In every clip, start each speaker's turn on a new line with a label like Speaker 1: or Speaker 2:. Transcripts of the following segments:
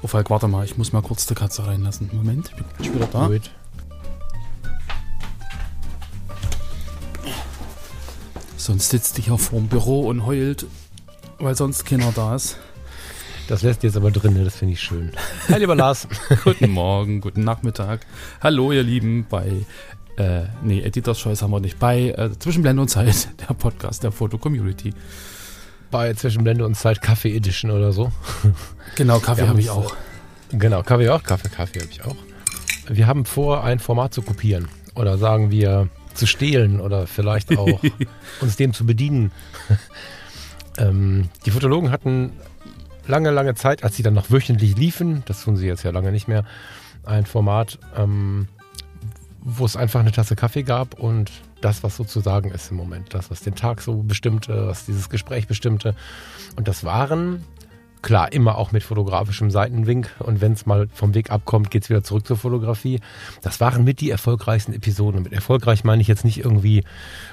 Speaker 1: Oh, Falk, warte mal, ich muss mal kurz die Katze reinlassen. Moment, ich bin wieder da.
Speaker 2: Gut.
Speaker 1: Sonst sitzt die hier vorm Büro und heult, weil sonst keiner da ist.
Speaker 2: Das lässt jetzt aber drin, das finde ich schön. Hi, lieber Lars.
Speaker 1: guten Morgen, guten Nachmittag. Hallo, ihr Lieben, bei, äh, nee, Editors Choice haben wir nicht, bei äh, Zwischenblende und Zeit, der Podcast der Foto-Community.
Speaker 2: Bei Zwischenblende und Zeit Kaffee Edition oder so.
Speaker 1: Genau, Kaffee habe ich auch.
Speaker 2: Genau, Kaffee auch. Kaffee, Kaffee habe ich auch. Wir haben vor, ein Format zu kopieren. Oder sagen wir zu stehlen oder vielleicht auch uns dem zu bedienen. ähm, die Fotologen hatten lange, lange Zeit, als sie dann noch wöchentlich liefen, das tun sie jetzt ja lange nicht mehr, ein Format, ähm, wo es einfach eine Tasse Kaffee gab und das, was sozusagen ist im Moment, das, was den Tag so bestimmte, was dieses Gespräch bestimmte. Und das waren, klar, immer auch mit fotografischem Seitenwink und wenn es mal vom Weg abkommt, geht es wieder zurück zur Fotografie. Das waren mit die erfolgreichsten Episoden. Und mit erfolgreich meine ich jetzt nicht irgendwie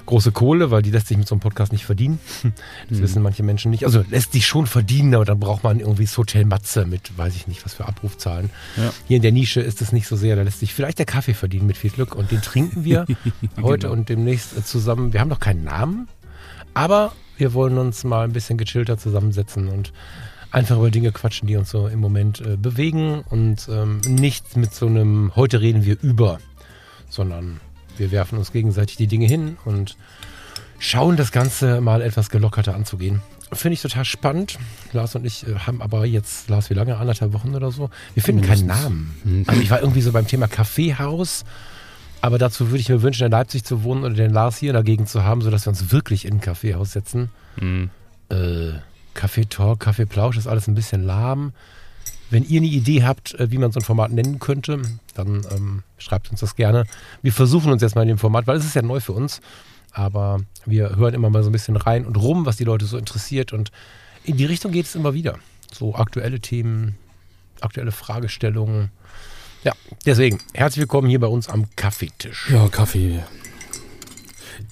Speaker 2: große Kohle, weil die lässt sich mit so einem Podcast nicht verdienen. Das wissen manche Menschen nicht. Also lässt sich schon verdienen, aber dann braucht man irgendwie das Hotel Matze mit, weiß ich nicht, was für Abrufzahlen.
Speaker 1: Ja.
Speaker 2: Hier in der Nische ist es nicht so sehr, da lässt sich vielleicht der Kaffee verdienen mit viel Glück und den trinken wir heute
Speaker 1: Genau.
Speaker 2: und demnächst zusammen. Wir haben noch keinen Namen, aber wir wollen uns mal ein bisschen gechillter zusammensetzen und einfach über Dinge quatschen, die uns so im Moment äh, bewegen und ähm, nicht mit so einem heute reden wir über, sondern wir werfen uns gegenseitig die Dinge hin und schauen das Ganze mal etwas gelockerter anzugehen. Finde ich total spannend. Lars und ich äh, haben aber jetzt, Lars, wie lange? Anderthalb Wochen oder so? Wir finden keinen. Namen. Also ich war irgendwie so beim Thema Kaffeehaus. Aber dazu würde ich mir wünschen, in Leipzig zu wohnen oder den Lars hier dagegen zu haben, sodass wir uns wirklich in ein Kaffeehaus setzen.
Speaker 1: Hm.
Speaker 2: Äh, Kaffee Talk, Kaffee Plausch ist alles ein bisschen lahm. Wenn ihr eine Idee habt, äh, wie man so ein Format nennen könnte, dann ähm, schreibt uns das gerne. Wir versuchen uns jetzt mal in dem Format, weil es ist ja neu für uns. Aber wir hören immer mal so ein bisschen rein und rum, was die Leute so interessiert. Und in die Richtung geht es immer wieder. So aktuelle Themen, aktuelle Fragestellungen. Ja, deswegen herzlich willkommen hier bei uns am Kaffeetisch.
Speaker 1: Ja, Kaffee.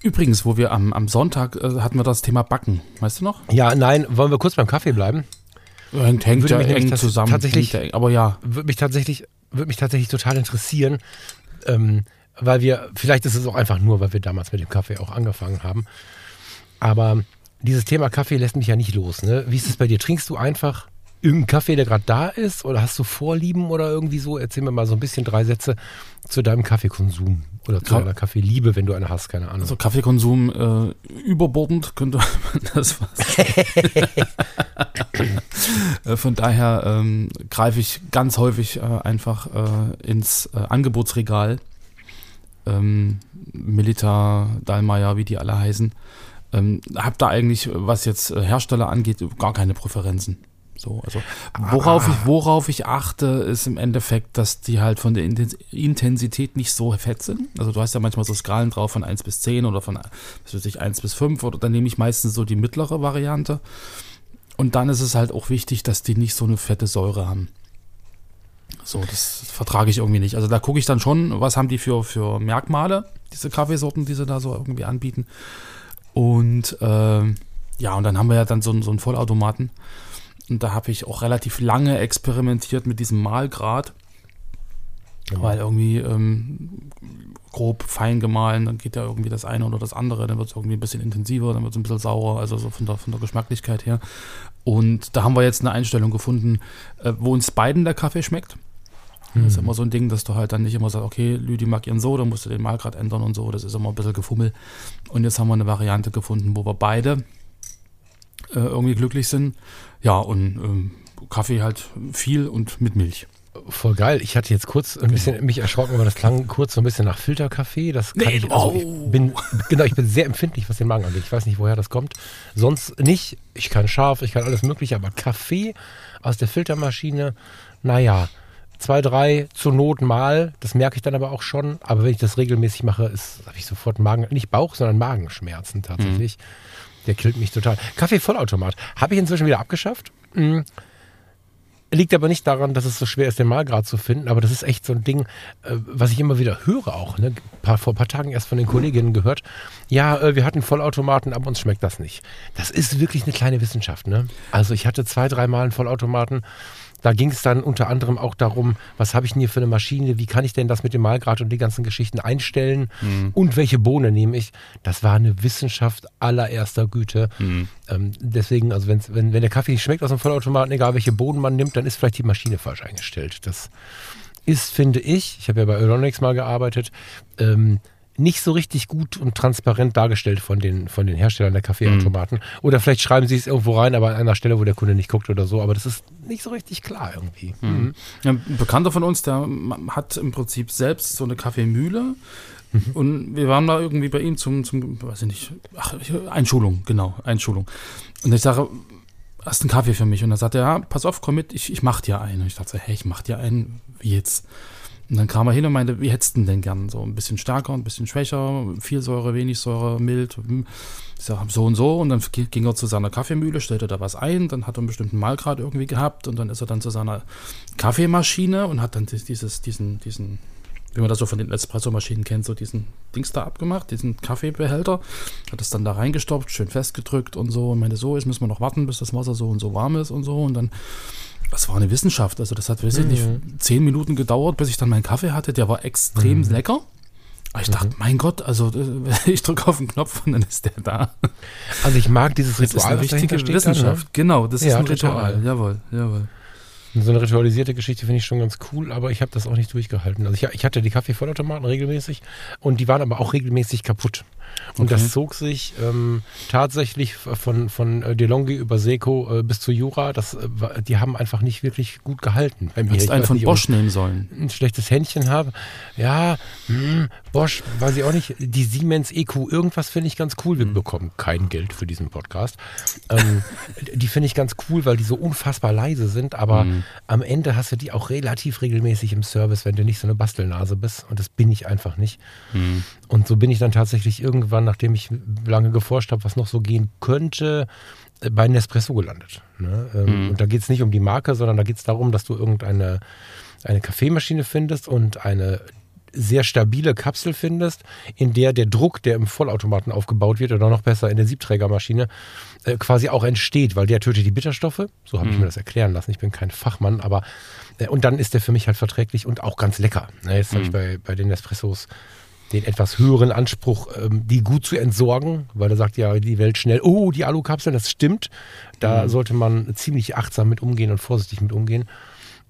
Speaker 1: Übrigens, wo wir am, am Sonntag äh, hatten wir das Thema Backen. Weißt du noch?
Speaker 2: Ja, nein, wollen wir kurz beim Kaffee bleiben?
Speaker 1: Hängt, hängt ja eng zusammen.
Speaker 2: tatsächlich-
Speaker 1: eng, aber ja,
Speaker 2: würde mich tatsächlich, würde mich tatsächlich total interessieren, ähm, weil wir, vielleicht ist es auch einfach nur, weil wir damals mit dem Kaffee auch angefangen haben. Aber dieses Thema Kaffee lässt mich ja nicht los. Ne? Wie ist es bei dir? Trinkst du einfach irgendeinen Kaffee, der gerade da ist? Oder hast du Vorlieben oder irgendwie so? Erzähl mir mal so ein bisschen drei Sätze zu deinem Kaffeekonsum oder zu
Speaker 1: Ka-
Speaker 2: deiner Kaffeeliebe, wenn du eine hast, keine Ahnung.
Speaker 1: also Kaffeekonsum äh, überbordend könnte man das fast. Äh, Von daher ähm, greife ich ganz häufig äh, einfach äh, ins äh, Angebotsregal. Ähm, Milita, Dallmayr, wie die alle heißen. Ähm, hab da eigentlich, was jetzt äh, Hersteller angeht, gar keine Präferenzen. So, also worauf ich, worauf ich achte, ist im Endeffekt, dass die halt von der Intens- Intensität nicht so fett sind. Also du hast ja manchmal so Skalen drauf von 1 bis 10 oder von was weiß ich, 1 bis 5 oder dann nehme ich meistens so die mittlere Variante. Und dann ist es halt auch wichtig, dass die nicht so eine fette Säure haben. So, das vertrage ich irgendwie nicht. Also da gucke ich dann schon, was haben die für, für Merkmale, diese Kaffeesorten, die sie da so irgendwie anbieten. Und ähm, ja, und dann haben wir ja dann so, so einen Vollautomaten. Und da habe ich auch relativ lange experimentiert mit diesem Mahlgrad. Weil irgendwie ähm, grob fein gemahlen, dann geht ja irgendwie das eine oder das andere, dann wird es irgendwie ein bisschen intensiver, dann wird es ein bisschen saurer, also so von der, von der Geschmacklichkeit her. Und da haben wir jetzt eine Einstellung gefunden, äh, wo uns beiden der Kaffee schmeckt. Das ist immer so ein Ding, dass du halt dann nicht immer sagst, okay, Lüdi mag ihren so, dann musst du den Mahlgrad ändern und so. Das ist immer ein bisschen gefummel. Und jetzt haben wir eine Variante gefunden, wo wir beide äh, irgendwie glücklich sind. Ja, und ähm, Kaffee halt viel und mit Milch.
Speaker 2: Voll geil. Ich hatte jetzt kurz ein bisschen mich erschrocken, aber das klang kurz so ein bisschen nach Filterkaffee. Das kann
Speaker 1: Nee,
Speaker 2: ich, also
Speaker 1: oh.
Speaker 2: ich bin, genau, ich bin sehr empfindlich, was den Magen angeht. Ich weiß nicht, woher das kommt. Sonst nicht. Ich kann scharf, ich kann alles mögliche, aber Kaffee aus der Filtermaschine, naja, zwei, drei zur Not mal. Das merke ich dann aber auch schon. Aber wenn ich das regelmäßig mache, habe ich sofort Magen, nicht Bauch, sondern Magenschmerzen tatsächlich. Mhm. Der killt mich total. Kaffee-Vollautomat habe ich inzwischen wieder abgeschafft. Mhm. Liegt aber nicht daran, dass es so schwer ist, den Malgrad zu finden, aber das ist echt so ein Ding, äh, was ich immer wieder höre auch. Ne? vor ein paar Tagen erst von den Kolleginnen gehört. Ja, äh, wir hatten Vollautomaten, aber uns schmeckt das nicht. Das ist wirklich eine kleine Wissenschaft. Ne? Also ich hatte zwei, drei Mal einen Vollautomaten da ging es dann unter anderem auch darum, was habe ich denn hier für eine Maschine, wie kann ich denn das mit dem Malgrad und die ganzen Geschichten einstellen mhm. und welche Bohne nehme ich. Das war eine Wissenschaft allererster Güte. Mhm. Ähm, deswegen, also wenn, wenn der Kaffee nicht schmeckt aus dem Vollautomaten, egal welche Bohnen man nimmt, dann ist vielleicht die Maschine falsch eingestellt. Das ist, finde ich, ich habe ja bei Euronics mal gearbeitet, ähm, nicht so richtig gut und transparent dargestellt von den, von den Herstellern der Kaffeeautomaten. Mhm. Oder vielleicht schreiben sie es irgendwo rein, aber an einer Stelle, wo der Kunde nicht guckt oder so. Aber das ist nicht so richtig klar irgendwie.
Speaker 1: Mhm. Mhm. Ein Bekannter von uns, der hat im Prinzip selbst so eine Kaffeemühle. Mhm. Und wir waren da irgendwie bei ihm zum, zum weiß ich nicht, ach, Einschulung, genau, Einschulung. Und ich sage, hast einen Kaffee für mich? Und dann sagt er, ja, pass auf, komm mit, ich, ich mach dir einen. Und ich dachte, hey, ich mach dir einen, wie jetzt? Und dann kam er hin und meinte, wie hättest du denn gern? So ein bisschen stärker, ein bisschen schwächer, viel Säure, wenig Säure, mild. Hm. Ich sag, so und so. Und dann ging er zu seiner Kaffeemühle, stellte da was ein, dann hat er einen bestimmten Malgrad irgendwie gehabt und dann ist er dann zu seiner Kaffeemaschine und hat dann dieses, diesen, diesen, wie man das so von den Espresso-Maschinen kennt, so diesen Dings da abgemacht, diesen Kaffeebehälter, hat das dann da reingestopft, schön festgedrückt und so und meinte, so, jetzt müssen wir noch warten, bis das Wasser so und so warm ist und so und dann das war eine Wissenschaft. Also das hat, weiß ich nicht, mhm. zehn Minuten gedauert, bis ich dann meinen Kaffee hatte. Der war extrem mhm. lecker. Aber ich dachte, mhm. mein Gott, also ich drücke auf den Knopf und dann ist der da.
Speaker 2: Also ich mag dieses Ritual.
Speaker 1: Das ist eine richtige Wissenschaft. Dann, ne? Genau, das ja, ist ein Ritual. Ritual. Jawohl, jawohl.
Speaker 2: So eine ritualisierte Geschichte finde ich schon ganz cool, aber ich habe das auch nicht durchgehalten. Also ich, ich hatte die Kaffeevollautomaten regelmäßig und die waren aber auch regelmäßig kaputt. Und okay. das zog sich ähm, tatsächlich von, von äh, DeLonghi über Seco äh, bis zu Jura. Das, äh, die haben einfach nicht wirklich gut gehalten
Speaker 1: bei mir. Hättest einen von nicht, Bosch nehmen sollen.
Speaker 2: Ein schlechtes Händchen habe. Ja, mh, hm, Bosch, weiß ich auch nicht. Die Siemens EQ, irgendwas finde ich ganz cool. Wir mhm. bekommen kein Geld für diesen Podcast. Ähm, die finde ich ganz cool, weil die so unfassbar leise sind. Aber mhm. am Ende hast du die auch relativ regelmäßig im Service, wenn du nicht so eine Bastelnase bist. Und das bin ich einfach nicht. Mhm. Und so bin ich dann tatsächlich irgendwann, nachdem ich lange geforscht habe, was noch so gehen könnte, äh, bei Nespresso gelandet. Ne? Ähm, mhm. Und da geht es nicht um die Marke, sondern da geht es darum, dass du irgendeine eine Kaffeemaschine findest und eine sehr stabile Kapsel findest, in der der Druck, der im Vollautomaten aufgebaut wird, oder noch besser in der Siebträgermaschine, äh, quasi auch entsteht, weil der tötet die Bitterstoffe. So habe mhm. ich mir das erklären lassen. Ich bin kein Fachmann, aber äh, und dann ist der für mich halt verträglich und auch ganz lecker. Ne, jetzt mhm. habe ich bei, bei den Espressos den etwas höheren Anspruch, ähm, die gut zu entsorgen, weil er sagt ja die Welt schnell, oh, die Alukapsel, das stimmt. Da mhm. sollte man ziemlich achtsam mit umgehen und vorsichtig mit umgehen.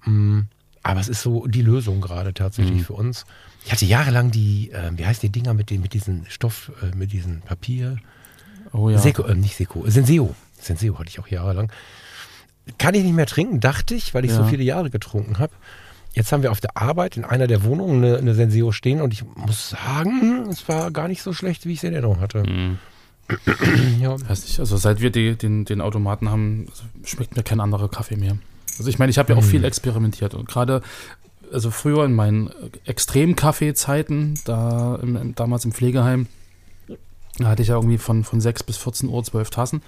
Speaker 2: Mm, aber es ist so die Lösung gerade tatsächlich mhm. für uns. Ich hatte jahrelang die, äh, wie heißt die Dinger mit, den, mit diesen Stoff, äh, mit diesem Papier? Oh ja. Seko, äh, nicht Seko, Senseo. Senseo hatte ich auch jahrelang. Kann ich nicht mehr trinken, dachte ich, weil ich ja. so viele Jahre getrunken habe. Jetzt haben wir auf der Arbeit in einer der Wohnungen eine, eine Senseo stehen und ich muss sagen, es war gar nicht so schlecht, wie ich es in Erinnerung hatte. Mhm.
Speaker 1: ja. Weiß nicht, also seit wir die, den, den Automaten haben, also schmeckt mir kein anderer Kaffee mehr. Also ich meine, ich habe ja auch mhm. viel experimentiert und gerade, also früher in meinen Extrem-Kaffee-Zeiten, da im, damals im Pflegeheim, da hatte ich ja irgendwie von, von 6 bis 14 Uhr zwölf Tassen.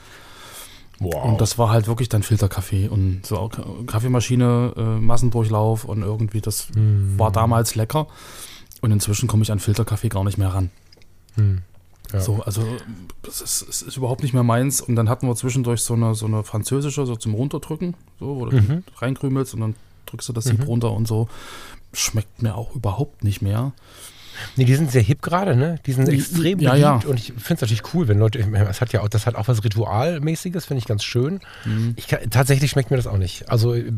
Speaker 1: Wow. Und das war halt wirklich dann Filterkaffee und so Kaffeemaschine, äh, Massendurchlauf und irgendwie, das mm. war damals lecker. Und inzwischen komme ich an Filterkaffee gar nicht mehr ran. Mm. Ja. So, also das ist, ist, überhaupt nicht mehr meins. Und dann hatten wir zwischendurch so eine, so eine französische, so zum Runterdrücken, so, wo du mhm. reinkrümelst und dann drückst du das Sieb mhm. runter und so. Schmeckt mir auch überhaupt nicht mehr.
Speaker 2: Nee, die sind sehr hip gerade, ne? Die sind extrem
Speaker 1: ja, ja.
Speaker 2: und ich finde es natürlich cool, wenn Leute, das hat ja auch, das hat auch was Ritualmäßiges, finde ich ganz schön. Mhm. Ich kann, tatsächlich schmeckt mir das auch nicht. Also, äh,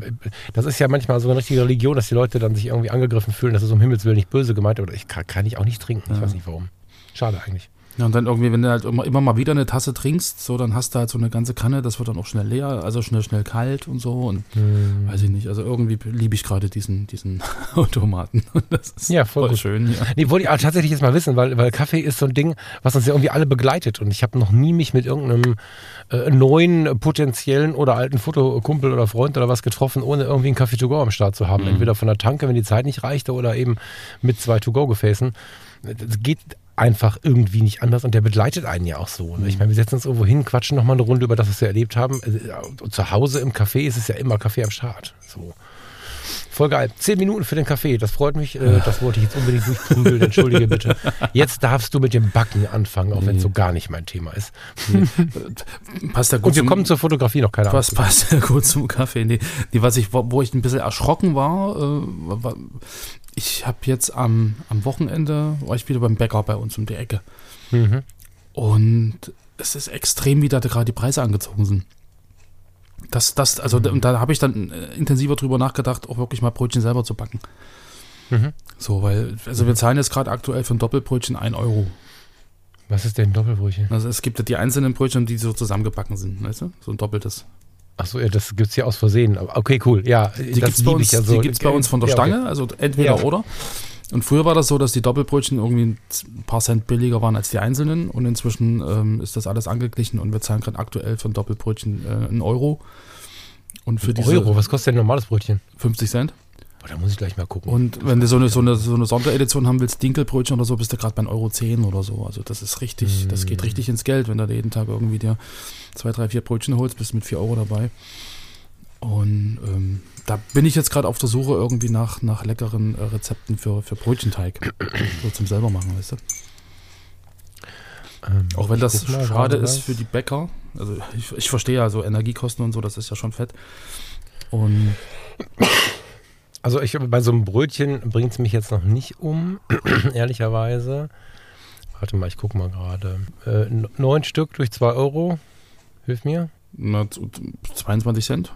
Speaker 2: das ist ja manchmal so eine richtige Religion, dass die Leute dann sich irgendwie angegriffen fühlen, das ist um Himmels Willen nicht böse gemeint, aber ich kann, kann ich auch nicht trinken. Ich weiß nicht warum. Schade eigentlich.
Speaker 1: Ja, und dann irgendwie, wenn du halt immer, immer mal wieder eine Tasse trinkst, so, dann hast du halt so eine ganze Kanne, das wird dann auch schnell leer, also schnell, schnell kalt und so. Und
Speaker 2: Hm.
Speaker 1: weiß ich nicht. Also irgendwie liebe ich gerade diesen, diesen Automaten. Das ist
Speaker 2: Ja, voll gut.
Speaker 1: schön. Ja.
Speaker 2: Nee, wollte ich aber tatsächlich jetzt mal wissen, weil, weil Kaffee ist so ein Ding, was uns ja irgendwie alle begleitet. Und ich habe noch nie mich mit irgendeinem äh, neuen, potenziellen oder alten Fotokumpel oder Freund oder was getroffen, ohne irgendwie einen Kaffee to go am Start zu haben.
Speaker 1: Mhm.
Speaker 2: Entweder von der Tanke, wenn die Zeit nicht reichte, oder eben mit zwei to-go-Gefäßen. Das geht einfach irgendwie nicht anders und der begleitet einen ja auch so. Ne? Ich meine, wir setzen uns irgendwo hin, quatschen nochmal eine Runde über das, was wir erlebt haben. Äh, Zu Hause im Café ist es ja immer Kaffee am Start. So. Voll geil. Zehn Minuten für den Kaffee, das freut mich. Äh, Das wollte ich jetzt unbedingt durchprügeln. Entschuldige bitte. Jetzt darfst du mit dem Backen anfangen, auch wenn es so gar nicht mein Thema ist.
Speaker 1: Passt ja gut
Speaker 2: Und wir
Speaker 1: zum-
Speaker 2: kommen zur Fotografie noch, keine Ahnung.
Speaker 1: Was passt ja gut zum Kaffee? Nee, nee, was ich, wo wo ich ein bisschen erschrocken war, äh, war ich habe jetzt am, am Wochenende, war ich wieder beim Bäcker bei uns um die Ecke.
Speaker 2: Mhm.
Speaker 1: Und es ist extrem, wie da gerade die Preise angezogen sind. Das, das, also da, und da habe ich dann äh, intensiver drüber nachgedacht, auch wirklich mal Brötchen selber zu backen.
Speaker 2: Mhm.
Speaker 1: So, weil, also wir zahlen jetzt gerade aktuell für ein Doppelbrötchen 1 Euro.
Speaker 2: Was ist denn Doppelbrötchen?
Speaker 1: Also es gibt ja die einzelnen Brötchen, die so zusammengebacken sind, weißt du? So ein doppeltes.
Speaker 2: Achso, ja, das gibt es hier aus Versehen. Okay, cool. Ja,
Speaker 1: Die gibt es bei, uns- die gibt's bei uns von der
Speaker 2: Ja, okay.
Speaker 1: Stange, also entweder
Speaker 2: Ja.
Speaker 1: oder. Und früher war das so, dass die Doppelbrötchen irgendwie ein paar Cent billiger waren als die einzelnen und inzwischen ähm, ist das alles angeglichen und wir zahlen gerade aktuell für ein Doppelbrötchen äh, einen Euro. Und für diese
Speaker 2: Euro, was kostet denn ein normales Brötchen?
Speaker 1: 50 Cent.
Speaker 2: Boah, da muss ich gleich mal gucken.
Speaker 1: Und wenn du so eine, so eine, so eine Sonderedition haben willst, Dinkelbrötchen oder so, bist du gerade bei 1,10 Euro 10 oder so. Also das ist richtig, das geht richtig ins Geld, wenn du da jeden Tag irgendwie dir zwei, drei, vier Brötchen holst, bist mit 4 Euro dabei. Und ähm, da bin ich jetzt gerade auf der Suche irgendwie nach, nach leckeren äh, Rezepten für, für Brötchenteig. so zum selber machen, weißt du?
Speaker 2: Ähm,
Speaker 1: Auch wenn das
Speaker 2: mal
Speaker 1: schade ist für die Bäcker. Also ich, ich verstehe ja so Energiekosten und so, das ist ja schon fett. Und
Speaker 2: Also ich bei so einem Brötchen bringt es mich jetzt noch nicht um, ehrlicherweise. Warte mal, ich gucke mal gerade. Äh, neun Stück durch zwei Euro. Hilf mir.
Speaker 1: na, zu- 22 Cent,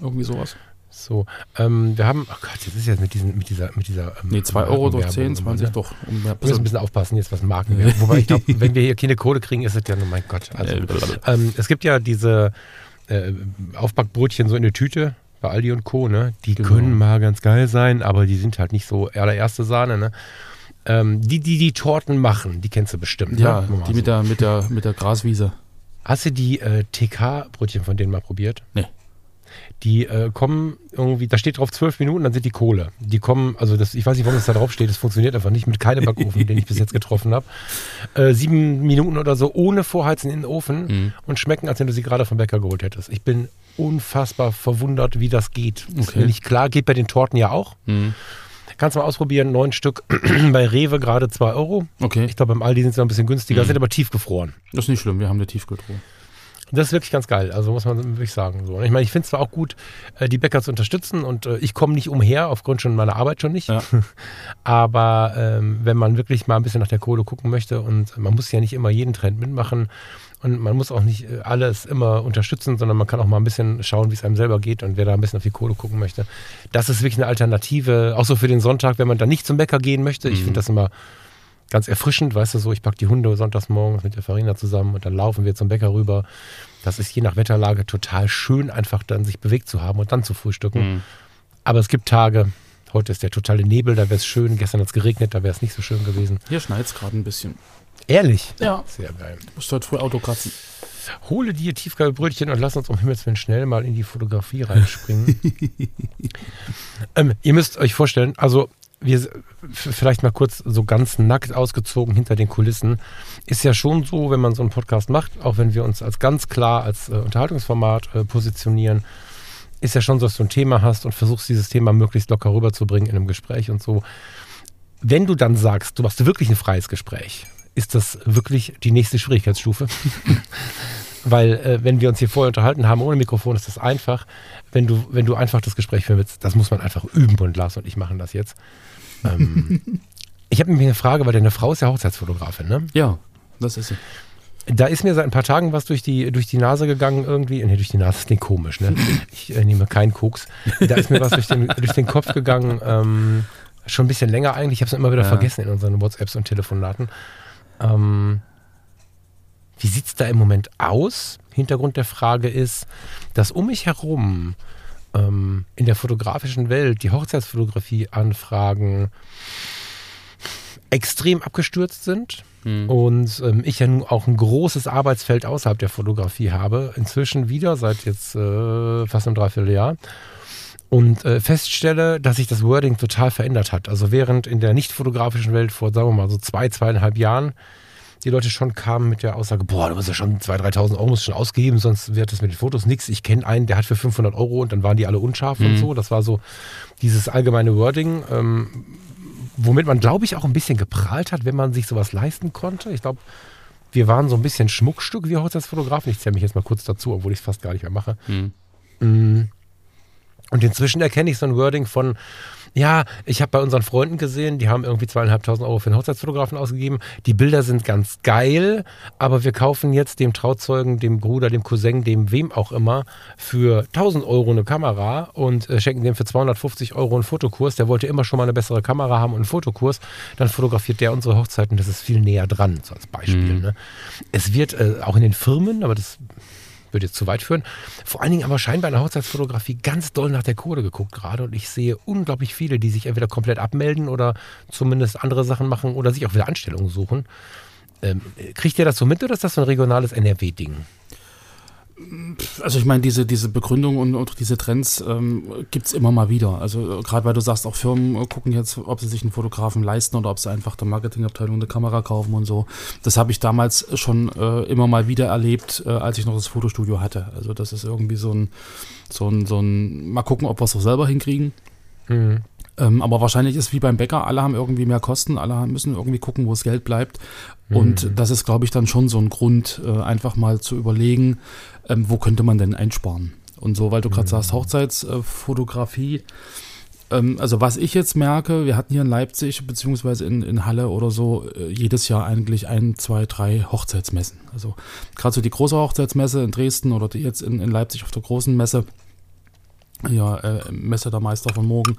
Speaker 1: irgendwie sowas.
Speaker 2: So, ähm, wir haben, ach Gott, jetzt ist jetzt mit, diesen, mit dieser, mit dieser. Ähm,
Speaker 1: Nee, 2 Euro durch 10,
Speaker 2: Markenwerbung immer,
Speaker 1: 20
Speaker 2: ne?
Speaker 1: doch. Um
Speaker 2: Wir müssen ein bisschen aufpassen jetzt, was Marken werden. Wobei ich glaube, wenn wir hier keine Kohle kriegen, ist es ja nur mein Gott. Also,
Speaker 1: Äh,
Speaker 2: ähm, es gibt ja diese äh, Aufbackbrötchen so in der Tüte bei Aldi und Co. Ne? Die
Speaker 1: Genau.
Speaker 2: können mal ganz geil sein, aber die sind halt nicht so allererste Sahne. Ne? Ähm, die, die die Torten machen, die kennst du bestimmt.
Speaker 1: ja,
Speaker 2: ne?
Speaker 1: Die
Speaker 2: so.
Speaker 1: mit der, mit der, mit der Graswiese.
Speaker 2: Hast du die äh, TK-Brötchen von denen mal probiert?
Speaker 1: Nee.
Speaker 2: Die äh, kommen irgendwie, da steht drauf zwölf Minuten, dann sind die Kohle. Die kommen, also das, ich weiß nicht, warum das da drauf steht, das funktioniert einfach nicht mit keinem Backofen, den ich bis jetzt getroffen habe. Äh, sieben Minuten oder so ohne Vorheizen in den Ofen
Speaker 1: Mhm.
Speaker 2: und schmecken, als wenn du sie gerade vom Bäcker geholt hättest. Ich bin unfassbar verwundert, wie das geht. Ist
Speaker 1: Okay.
Speaker 2: mir nicht klar, geht bei den Torten ja auch.
Speaker 1: Mhm.
Speaker 2: Kannst du mal ausprobieren, neun Stück bei Rewe gerade zwei Euro.
Speaker 1: Okay,
Speaker 2: Ich glaube, beim Aldi sind sie noch ein bisschen günstiger,
Speaker 1: Mhm.
Speaker 2: sind aber tiefgefroren.
Speaker 1: das ist nicht schlimm, wir haben eine Tiefkühltruhe.
Speaker 2: Das ist wirklich ganz geil, also muss man wirklich sagen. So. Ich meine, ich finde es zwar auch gut, äh, die Bäcker zu unterstützen und äh, ich komme nicht umher, aufgrund schon meiner Arbeit schon nicht.
Speaker 1: Ja.
Speaker 2: Aber ähm, wenn man wirklich mal ein bisschen nach der Kohle gucken möchte und man muss ja nicht immer jeden Trend mitmachen und man muss auch nicht äh, alles immer unterstützen, sondern man kann auch mal ein bisschen schauen, wie es einem selber geht und wer da ein bisschen auf die Kohle gucken möchte. Das ist wirklich eine Alternative, auch so für den Sonntag, wenn man dann nicht zum Bäcker gehen möchte. Ich
Speaker 1: Mhm.
Speaker 2: finde das immer ganz erfrischend, weißt du so, ich packe die Hunde sonntags morgens mit der Farina zusammen und dann laufen wir zum Bäcker rüber. Das ist je nach Wetterlage total schön, einfach dann sich bewegt zu haben und dann zu frühstücken.
Speaker 1: Mhm.
Speaker 2: Aber es gibt Tage, heute ist der totale Nebel, da wäre es schön, gestern hat es geregnet, da wäre es nicht so schön gewesen.
Speaker 1: Hier schneit es gerade ein bisschen.
Speaker 2: Ehrlich?
Speaker 1: Ja.
Speaker 2: Sehr geil.
Speaker 1: Musst heute früh Auto kratzen.
Speaker 2: Hole dir Tiefkühlbrötchen und lass uns um Himmels Willen schnell mal in die Fotografie reinspringen. ähm, ihr müsst euch vorstellen, also wir vielleicht mal kurz so ganz nackt ausgezogen hinter den Kulissen. Ist ja schon so, wenn man so einen Podcast macht, auch wenn wir uns als ganz klar als äh, Unterhaltungsformat äh, positionieren, ist ja schon so, dass du ein Thema hast und versuchst dieses Thema möglichst locker rüberzubringen in einem Gespräch und so. Wenn du dann sagst, du machst wirklich ein freies Gespräch, ist das wirklich die nächste Schwierigkeitsstufe. Weil äh, wenn wir uns hier vorher unterhalten haben ohne Mikrofon, ist das einfach. Wenn du, wenn du einfach das Gespräch führen willst, das muss man einfach üben und Lars und ich machen das jetzt. Ähm, ich habe nämlich eine Frage, weil deine Frau ist ja Hochzeitsfotografin, ne?
Speaker 1: Ja, das ist sie.
Speaker 2: Da ist mir seit ein paar Tagen was durch die, durch die Nase gegangen irgendwie. Nee, durch die Nase, das klingt komisch, ne? Ich äh, nehme keinen Koks. Da ist mir was durch den, durch den Kopf gegangen. Ähm, schon ein bisschen länger eigentlich. Ich habe es immer wieder
Speaker 1: Ja.
Speaker 2: vergessen in unseren WhatsApps und Telefonaten. Ähm, wie sieht es da im Moment aus? Hintergrund der Frage ist, dass um mich herum ähm, in der fotografischen Welt die Hochzeitsfotografie-Anfragen extrem abgestürzt sind. Mhm. Und ähm, ich ja nun auch ein großes Arbeitsfeld außerhalb der Fotografie habe. Inzwischen wieder, seit jetzt äh, fast einem Dreivierteljahr. Und äh, feststelle, dass sich das Wording total verändert hat. Also während in der nicht fotografischen Welt vor, sagen wir mal, so zwei, zweieinhalb Jahren die Leute schon kamen mit der Aussage, boah, du musst ja schon 2.000, 3.000 Euro musst schon ausgeben, sonst wird das mit den Fotos nichts. Ich kenne einen, der hat für 500 Euro und dann waren die alle unscharf mhm. und so. Das war so dieses allgemeine Wording, ähm, womit man, glaube ich, auch ein bisschen geprahlt hat, wenn man sich sowas leisten konnte. Ich glaube, wir waren so ein bisschen Schmuckstück wie Hochzeitsfotografen. Ich zähle mich jetzt mal kurz dazu, obwohl ich es fast gar nicht mehr mache. Mhm. Mm. Und inzwischen erkenne ich so ein Wording von, ja, ich habe bei unseren Freunden gesehen, die haben irgendwie zweieinhalbtausend Euro für einen Hochzeitsfotografen ausgegeben. Die Bilder sind ganz geil, aber wir kaufen jetzt dem Trauzeugen, dem Bruder, dem Cousin, dem wem auch immer für 1000 Euro eine Kamera und äh, schenken dem für 250 Euro einen Fotokurs. Der wollte immer schon mal eine bessere Kamera haben und einen Fotokurs. Dann fotografiert der unsere Hochzeiten. Das ist viel näher dran, so als Beispiel. Mhm. Ne? Es wird äh, auch in den Firmen, aber das würde jetzt zu weit führen. Vor allen Dingen aber scheinbar in der Hochzeitsfotografie ganz doll nach der Kohle geguckt gerade und ich sehe unglaublich viele, die sich entweder komplett abmelden oder zumindest andere Sachen machen oder sich auch wieder Anstellungen suchen. Ähm, kriegt ihr das so mit oder ist das so ein regionales NRW-Ding?
Speaker 1: Also ich meine, diese, diese Begründung und, und diese Trends ähm, gibt es immer mal wieder. Also gerade weil du sagst, auch Firmen gucken jetzt, ob sie sich einen Fotografen leisten oder ob sie einfach der Marketingabteilung eine Kamera kaufen und so. Das habe ich damals schon äh, immer mal wieder erlebt, äh, als ich noch das Fotostudio hatte. Also das ist irgendwie so ein, so ein, so ein mal gucken, ob wir es auch selber hinkriegen. Mhm. Ähm, aber wahrscheinlich ist wie beim Bäcker, alle haben irgendwie mehr Kosten, alle müssen irgendwie gucken, wo das Geld bleibt. Und mhm. das ist, glaube ich, dann schon so ein Grund, äh, einfach mal zu überlegen, ähm, wo könnte man denn einsparen? Und so, weil du gerade mhm. sagst, Hochzeitsfotografie. Ähm, also was ich jetzt merke, wir hatten hier in Leipzig beziehungsweise in, in Halle oder so äh, jedes Jahr eigentlich ein, zwei, drei Hochzeitsmessen. Also gerade so die große Hochzeitsmesse in Dresden oder die jetzt in, in Leipzig auf der großen Messe, ja, äh, Messe der Meister von morgen,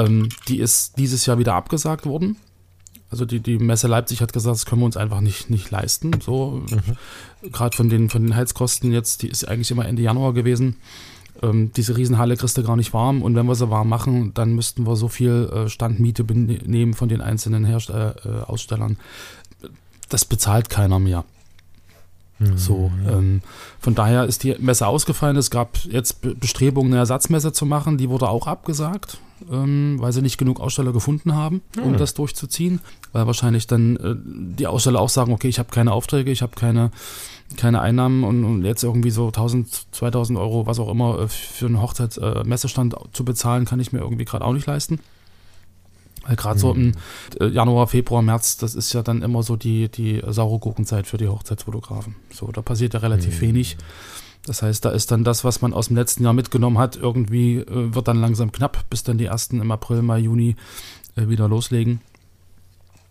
Speaker 1: ähm, die ist dieses Jahr wieder abgesagt worden. Also die, die Messe Leipzig hat gesagt, das können wir uns einfach nicht, nicht leisten. So, mhm. gerade von den, von den Heizkosten jetzt, die ist eigentlich immer Ende Januar gewesen. Ähm, diese Riesenhalle kriegst du gar nicht warm und wenn wir sie warm machen, dann müssten wir so viel äh, Standmiete nehmen von den einzelnen Herst äh, äh, Ausstellern. Das bezahlt keiner mehr. Mhm, so, ähm, von daher ist die Messe ausgefallen. Es gab jetzt Bestrebungen, eine Ersatzmesse zu machen. Die wurde auch abgesagt, ähm, weil sie nicht genug Aussteller gefunden haben, um mhm. das durchzuziehen. Weil wahrscheinlich dann äh, die Aussteller auch sagen, okay, ich habe keine Aufträge, ich habe keine, keine Einnahmen und, und, jetzt irgendwie so 1000, 2000 Euro, was auch immer, äh, für einen Hochzeitsmessestand äh, zu bezahlen, kann ich mir irgendwie gerade auch nicht leisten. Weil gerade mhm. so im äh, Januar, Februar, März, das ist ja dann immer so die, die saure Gurkenzeit für die Hochzeitsfotografen. So, da passiert ja relativ mhm. wenig. Das heißt, da ist dann das, was man aus dem letzten Jahr mitgenommen hat, irgendwie äh, wird dann langsam knapp, bis dann die ersten im April, Mai, Juni äh, wieder loslegen.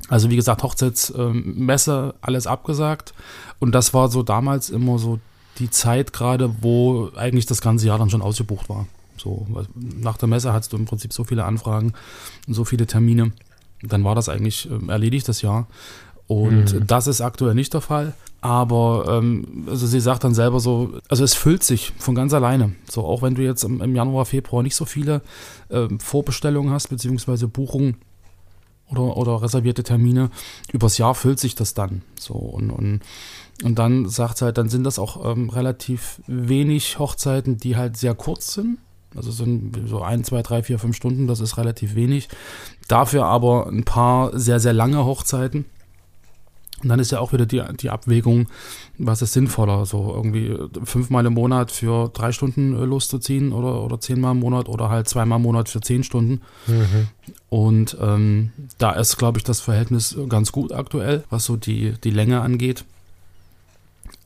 Speaker 1: Also wie gesagt, Hochzeitsmesse, äh, alles abgesagt. Und das war so damals immer so die Zeit gerade, wo eigentlich das ganze Jahr dann schon ausgebucht war. So, nach der Messe hattest du im Prinzip so viele Anfragen und so viele Termine. Dann war das eigentlich ähm, erledigt, das Jahr. Und mhm. das ist aktuell nicht der Fall. Aber ähm, also sie sagt dann selber so, also es füllt sich von ganz alleine. So, auch wenn du jetzt im, im Januar, Februar nicht so viele ähm, Vorbestellungen hast, beziehungsweise Buchungen oder, oder reservierte Termine, übers Jahr füllt sich das dann. So, und, und und dann sagt sie halt, dann sind das auch ähm, relativ wenig Hochzeiten, die halt sehr kurz sind. Also so ein, so ein, zwei, drei, vier, fünf Stunden, das ist relativ wenig. Dafür aber ein paar sehr, sehr lange Hochzeiten. Und dann ist ja auch wieder die, die Abwägung, was ist sinnvoller, so irgendwie fünfmal im Monat für drei Stunden loszuziehen oder, oder zehnmal im Monat oder halt zweimal im Monat für zehn Stunden. Mhm. Und ähm, da ist, glaube ich, das Verhältnis ganz gut aktuell, was so die, die Länge angeht.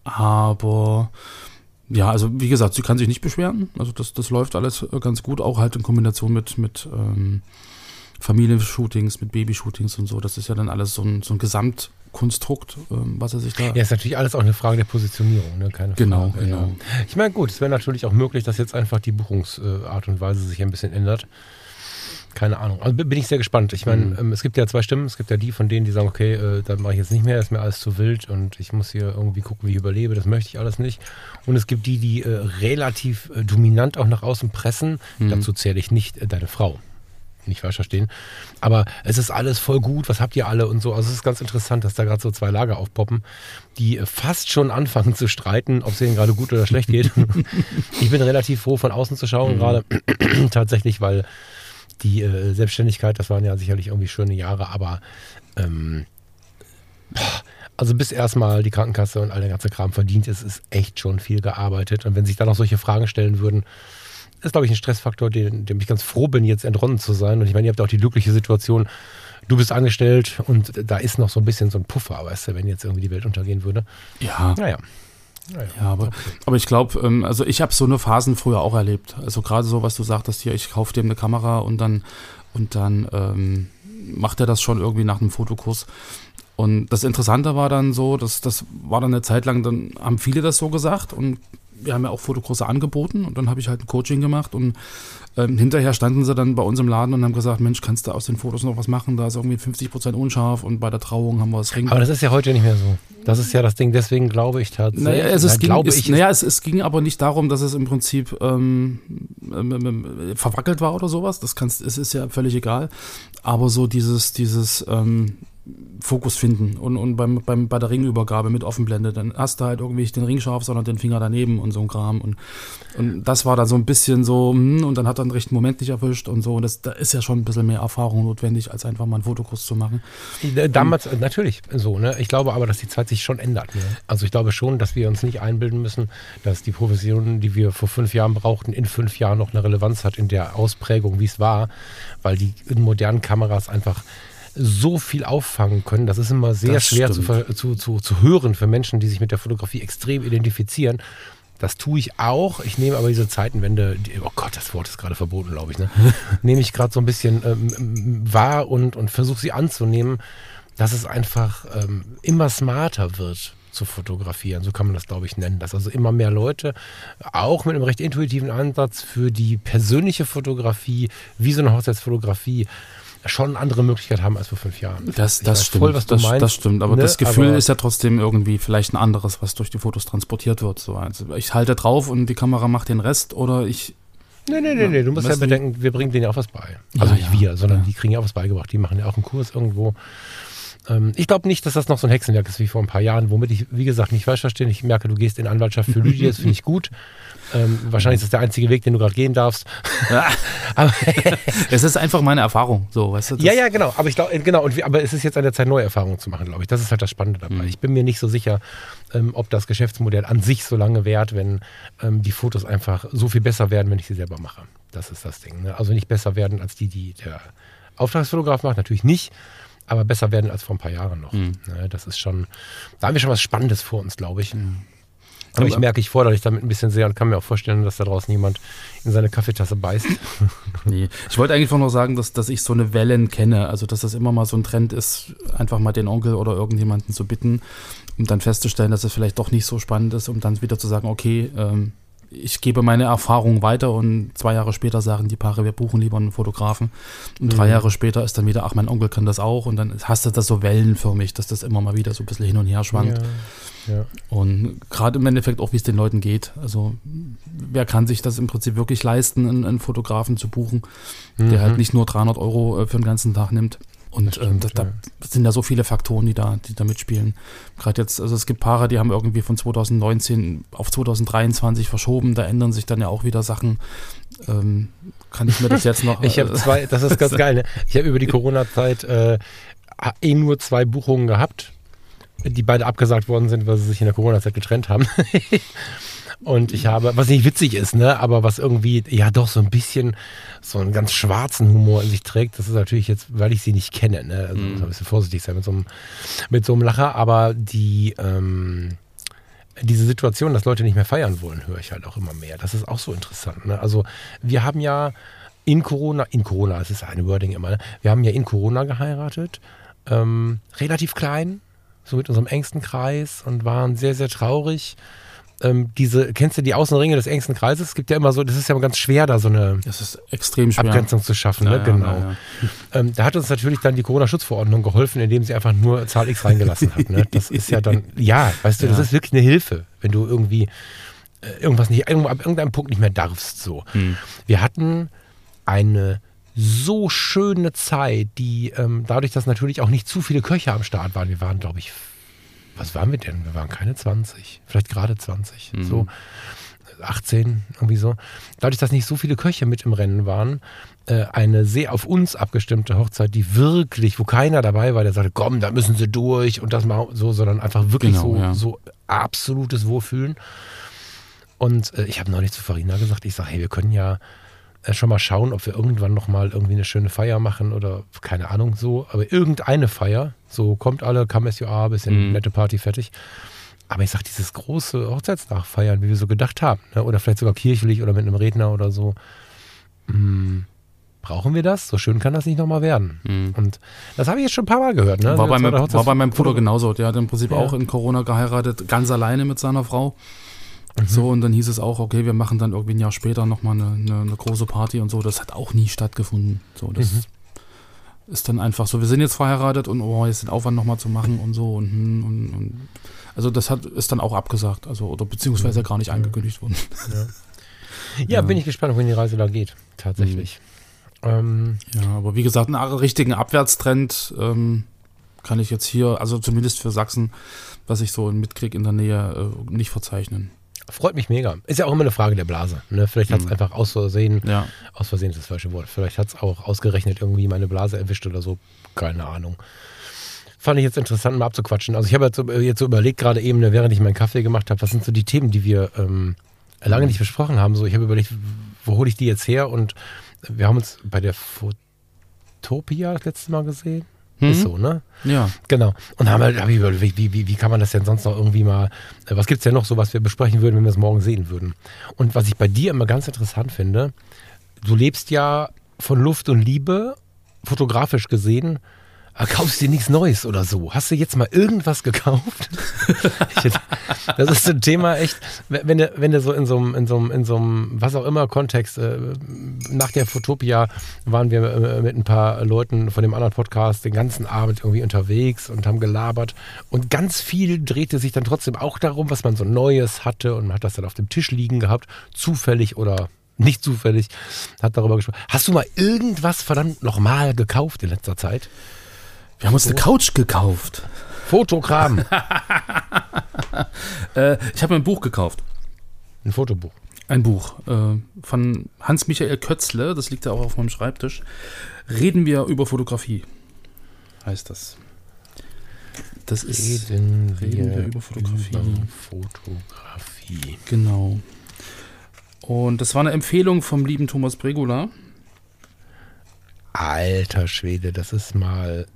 Speaker 1: Aber ja, also wie gesagt, sie kann sich nicht beschweren. Also das, das läuft alles äh, ganz gut, auch halt in Kombination mit, mit ähm, Familienshootings, mit Babyshootings und so. Das ist ja dann alles so ein, so ein Gesamtkonstrukt, ähm, was er sich da. Ja,
Speaker 2: ist natürlich alles auch eine Frage der Positionierung, ne? Keine
Speaker 1: genau, Frage. Genau.
Speaker 2: Ich meine, gut, es wäre natürlich auch möglich, dass jetzt einfach die Buchungsart und Weise sich ein bisschen ändert. Keine Ahnung. Also bin ich sehr gespannt. Ich meine,
Speaker 1: Mhm.
Speaker 2: ähm, es gibt ja zwei Stimmen. Es gibt ja die von denen, die sagen, okay, äh, da mache ich jetzt nicht mehr, ist mir alles zu wild und ich muss hier irgendwie gucken, wie ich überlebe. Das möchte ich alles nicht. Und es gibt die, die äh, relativ äh, dominant auch nach außen pressen.
Speaker 1: Mhm.
Speaker 2: Dazu zähle ich nicht äh, deine Frau. Nicht falsch verstehen. Aber es ist alles voll gut. Was habt ihr alle und so? Also es ist ganz interessant, dass da gerade so zwei Lager aufpoppen, die fast schon anfangen zu streiten, ob es denen gerade gut oder schlecht geht. ich bin relativ froh, von außen zu schauen,
Speaker 1: Mhm.
Speaker 2: gerade tatsächlich, weil die äh, Selbstständigkeit, das waren ja sicherlich irgendwie schöne Jahre, aber ähm, also bis erstmal die Krankenkasse und all der ganze Kram verdient ist, ist echt schon viel gearbeitet. Und wenn sich da noch solche Fragen stellen würden, ist, glaube ich, ein Stressfaktor, den, dem ich ganz froh bin, jetzt entronnen zu sein. Und ich meine, ihr habt auch die glückliche Situation, du bist angestellt und da ist noch so ein bisschen so ein Puffer, weißt du, wenn jetzt irgendwie die Welt untergehen würde.
Speaker 1: Ja,
Speaker 2: Naja. naja.
Speaker 1: Ja, aber, aber ich glaube, ähm, also ich habe so eine Phasen früher auch erlebt. Also gerade so, was du sagtest hier, ich kaufe dem eine Kamera und dann und dann ähm, macht er das schon irgendwie nach einem Fotokurs. Und das Interessante war dann so, dass das war dann eine Zeit lang, dann haben viele das so gesagt und wir haben ja auch Fotokurse angeboten und dann habe ich halt ein Coaching gemacht und ähm, hinterher standen sie dann bei uns im Laden und haben gesagt, Mensch, kannst du aus den Fotos noch was machen? Da ist irgendwie 50% unscharf und bei der Trauung haben wir das Ring.
Speaker 2: Aber das ist ja heute nicht mehr so. Das ist ja das Ding, deswegen glaube ich tatsächlich.
Speaker 1: Naja, es,
Speaker 2: Na,
Speaker 1: ging, es, naja es, es ging aber nicht darum, dass es im Prinzip ähm, ähm, ähm, verwackelt war oder sowas. Das kannst, es ist ja völlig egal. Aber so dieses, dieses ähm, Fokus finden und, und beim, beim, bei der Ringübergabe mit Offenblende, dann hast du halt irgendwie nicht den Ring scharf, sondern den Finger daneben und so ein Kram. Und, und das war da so ein bisschen so, hm, und dann hat er den richtigen Moment nicht erwischt und so. Und das, da ist ja schon ein bisschen mehr Erfahrung notwendig, als einfach mal einen Fotokurs zu machen.
Speaker 2: Äh, Damals, äh, natürlich so, ne? Ich glaube aber, dass die Zeit sich schon ändert. Ne? Also ich glaube schon, dass wir uns nicht einbilden müssen, dass die Profession, die wir vor fünf Jahren brauchten, in fünf Jahren noch eine Relevanz hat in der Ausprägung, wie es war, weil die modernen Kameras einfach so viel auffangen können. Das ist immer sehr
Speaker 1: Das
Speaker 2: schwer zu, zu, zu, zu hören für Menschen, die sich mit der Fotografie extrem identifizieren. Das tue ich auch. Ich nehme aber diese Zeitenwende, die, oh Gott, das Wort ist gerade verboten, glaube ich, ne? nehme ich gerade so ein bisschen ähm, wahr und, und versuche sie anzunehmen, dass es einfach ähm, immer smarter wird zu fotografieren. So kann man das, glaube ich, nennen. Dass also immer mehr Leute auch mit einem recht intuitiven Ansatz für die persönliche Fotografie, wie so eine Hochzeitsfotografie, schon eine andere Möglichkeit haben als vor fünf Jahren.
Speaker 1: Das,
Speaker 2: Ich
Speaker 1: das stimmt.
Speaker 2: voll, was du
Speaker 1: das,
Speaker 2: meinst,
Speaker 1: das stimmt. Aber
Speaker 2: ne?
Speaker 1: das Gefühl
Speaker 2: Aber-
Speaker 1: ist ja trotzdem irgendwie vielleicht ein anderes, was durch die Fotos transportiert wird. So, also ich halte drauf und die Kamera macht den Rest oder ich.
Speaker 2: Nee, nee, nee, nee. Du musst ja bedenken, wir bringen denen ja auch was bei. Also
Speaker 1: Ja,
Speaker 2: nicht wir, sondern
Speaker 1: ja.
Speaker 2: die kriegen ja auch was beigebracht. Die machen ja auch einen Kurs irgendwo. Ähm, ich glaube nicht, dass das noch so ein Hexenwerk ist wie vor ein paar Jahren, womit ich, wie gesagt, nicht falsch verstehe. Ich merke, du gehst in Anwaltschaft für Lydia, das finde ich gut. Ähm, wahrscheinlich ist das der einzige Weg, den du gerade gehen darfst. Aber,
Speaker 1: Es ist einfach meine Erfahrung. So, weißt du?
Speaker 2: ja, ja, genau. Aber ich glaube, genau. Und aber es ist jetzt an der Zeit, neue Erfahrungen zu machen, glaube ich. Das ist halt das Spannende dabei.
Speaker 1: Mhm.
Speaker 2: Ich bin mir nicht so sicher, ähm, ob das Geschäftsmodell an sich so lange währt, wenn ähm, die Fotos einfach so viel besser werden, wenn ich sie selber mache. Das ist das Ding. Ne? Also nicht besser werden als die, die der Auftragsfotograf macht, natürlich nicht. Aber besser werden als vor ein paar Jahren noch.
Speaker 1: Mhm.
Speaker 2: Das ist schon, da haben wir schon was Spannendes vor uns, glaube ich. Aber ich merke, ich fordere dich damit ein bisschen sehr und kann mir auch vorstellen, dass da draußen jemand in seine Kaffeetasse beißt.
Speaker 1: Nee. Ich wollte eigentlich noch sagen, dass, dass ich so eine Wellen kenne. Also, dass das immer mal so ein Trend ist, einfach mal den Onkel oder irgendjemanden zu bitten, um dann festzustellen, dass es vielleicht doch nicht so spannend ist, um dann wieder zu sagen, okay, ähm, ich gebe meine Erfahrung weiter und zwei Jahre später sagen die Paare, wir buchen lieber einen Fotografen. Und drei
Speaker 2: Mhm.
Speaker 1: Jahre später ist dann wieder, ach, mein Onkel kann das auch. Und dann hast du das so wellenförmig, dass das immer mal wieder so ein bisschen hin und her schwankt.
Speaker 2: Ja, ja.
Speaker 1: Und gerade im Endeffekt auch, wie es den Leuten geht. Also, wer kann sich das im Prinzip wirklich leisten, einen, einen Fotografen zu buchen, der halt nicht nur 300 Euro äh, für den ganzen Tag nimmt. Und.
Speaker 2: Das stimmt,
Speaker 1: ähm, da,
Speaker 2: ja.
Speaker 1: da sind ja so viele Faktoren, die da, die da mitspielen. Gerade jetzt, also es gibt Paare, die haben irgendwie von 2019 auf 2023 verschoben. Da ändern sich dann ja auch wieder Sachen. Ähm, kann ich mir das jetzt noch.
Speaker 2: Ich habe
Speaker 1: äh,
Speaker 2: zwei, das ist ganz geil, ne? Ich habe über die Corona-Zeit äh, eh nur zwei Buchungen gehabt, die beide abgesagt worden sind, weil sie sich in der Corona-Zeit getrennt haben. Und ich habe, was nicht witzig ist, ne, aber was irgendwie, ja doch so ein bisschen so einen ganz schwarzen Humor in sich trägt, das ist natürlich jetzt, weil ich sie nicht kenne, ne, also muss man ein bisschen vorsichtig sein mit so einem, mit so einem Lacher, aber die, ähm, diese Situation, dass Leute nicht mehr feiern wollen, höre ich halt auch immer mehr. Das ist auch so interessant. Ne? Also wir haben ja in Corona, in Corona, es ist eine Wording immer, ne? wir haben ja in Corona geheiratet, ähm, relativ klein, so mit unserem engsten Kreis und waren sehr, sehr traurig. Ähm, diese, kennst du die Außenringe des engsten Kreises? Es gibt ja immer so, das ist ja immer ganz schwer, da so eine. Abgrenzung zu schaffen,
Speaker 1: Ja,
Speaker 2: ne?
Speaker 1: ja,
Speaker 2: genau.
Speaker 1: ja.
Speaker 2: Ähm, da hat uns natürlich dann die Corona-Schutzverordnung geholfen, indem sie einfach nur Zahl X reingelassen hat. Ne? Das ist ja dann, ja, weißt du, das ist wirklich eine Hilfe, wenn du irgendwie äh, irgendwas nicht, ab irgendeinem Punkt nicht mehr darfst. So.
Speaker 1: Hm.
Speaker 2: Wir hatten eine so schöne Zeit, die ähm, dadurch, dass natürlich auch nicht zu viele Köche am Start waren. Wir waren, glaube ich, was waren wir denn? Wir waren keine 20, vielleicht gerade 20,
Speaker 1: Mhm.
Speaker 2: so 18, irgendwie so. Dadurch, dass nicht so viele Köche mit im Rennen waren, äh, eine sehr auf uns abgestimmte Hochzeit, die wirklich, wo keiner dabei war, der sagte, komm, da müssen sie durch und das mal so, sondern einfach wirklich
Speaker 1: Genau,
Speaker 2: so,
Speaker 1: ja.
Speaker 2: so absolutes Wohlfühlen. Und äh, ich habe neulich zu Farina gesagt, ich sage, hey, wir können ja schon mal schauen, ob wir irgendwann noch mal irgendwie eine schöne Feier machen oder keine Ahnung so, aber irgendeine Feier, so kommt alle, you are, bisschen
Speaker 1: Mhm.
Speaker 2: nette Party fertig. Aber ich sag, dieses große Hochzeitstag feiern, wie wir so gedacht haben, ne? oder vielleicht sogar kirchlich oder mit einem Redner oder so, hm, brauchen wir das? So schön kann das nicht nochmal werden.
Speaker 1: Mhm.
Speaker 2: Und das habe ich jetzt schon ein paar Mal gehört. Ne?
Speaker 1: War, bei
Speaker 2: der
Speaker 1: war bei meinem Bruder genauso. Der hat im Prinzip
Speaker 2: Ja.
Speaker 1: auch in Corona geheiratet, ganz alleine mit seiner Frau. So, und dann hieß es auch, okay, wir machen dann irgendwie ein Jahr später nochmal eine, eine, eine große Party und so. Das hat auch nie stattgefunden. So, das
Speaker 2: Mhm.
Speaker 1: ist dann einfach so, wir sind jetzt verheiratet und oh, jetzt den Aufwand nochmal zu machen und so und, hm, und, und also das hat ist dann auch abgesagt, also oder beziehungsweise gar nicht angekündigt worden.
Speaker 2: Ja,
Speaker 1: Ja.
Speaker 2: bin ich gespannt, wohin die Reise da geht. Tatsächlich. Ähm,
Speaker 1: Ja, aber wie gesagt, einen richtigen Abwärtstrend ähm, kann ich jetzt hier, also zumindest für Sachsen, was ich so mitkriege in der Nähe, äh, nicht verzeichnen.
Speaker 2: Freut mich mega. Ist ja auch immer eine Frage der Blase. Ne? Vielleicht hat es
Speaker 1: Mhm.
Speaker 2: einfach aus Versehen
Speaker 1: Ja.
Speaker 2: Aus Versehen ist das falsche Wort. Vielleicht hat es auch ausgerechnet irgendwie meine Blase erwischt oder so. Keine Ahnung. Fand ich jetzt interessant, mal abzuquatschen. Also ich habe jetzt, so- jetzt so überlegt, gerade eben, ne, während ich meinen Kaffee gemacht habe, was sind so die Themen, die wir ähm, lange nicht besprochen haben. So, ich habe überlegt, wo hole ich die jetzt her? Und wir haben uns bei der Fotopia das letzte Mal gesehen. Ist
Speaker 1: Mhm.
Speaker 2: so, ne?
Speaker 1: Ja.
Speaker 2: Genau. Und haben halt, überlegt, wie, wie, wie kann man das denn sonst noch irgendwie mal, äh, was gibt es denn noch so, was wir besprechen würden, wenn wir es morgen sehen würden? Und was ich bei dir immer ganz interessant finde, du lebst ja von Luft und Liebe, fotografisch gesehen, kaufst dir nichts Neues oder so. Hast du jetzt mal irgendwas gekauft? Das ist ein Thema echt, wenn du, wenn du so in so einem, in so einem, in so einem, was auch immer Kontext, äh, nach der Fotopia waren wir äh, mit ein paar Leuten von dem anderen Podcast den ganzen Abend irgendwie unterwegs und haben gelabert und ganz viel drehte sich dann trotzdem auch darum, was man so Neues hatte und man hat das dann auf dem Tisch liegen gehabt, zufällig oder nicht zufällig, hat darüber gesprochen. Hast du mal irgendwas verdammt nochmal gekauft in letzter Zeit?
Speaker 1: Wir haben uns eine Couch gekauft.
Speaker 2: Fotokram,
Speaker 1: Äh, ich habe mir ein Buch gekauft.
Speaker 2: ein Fotobuch.
Speaker 1: Ein Buch äh, von Hans-Michael Kötzle, das liegt ja auch auf meinem Schreibtisch. Reden wir über Fotografie, heißt das. Das ist.
Speaker 2: Reden wir,
Speaker 1: reden wir über Fotografie.
Speaker 2: über Fotografie.
Speaker 1: Genau. Und das war eine Empfehlung vom lieben Thomas Bregula.
Speaker 2: Alter Schwede, das ist mal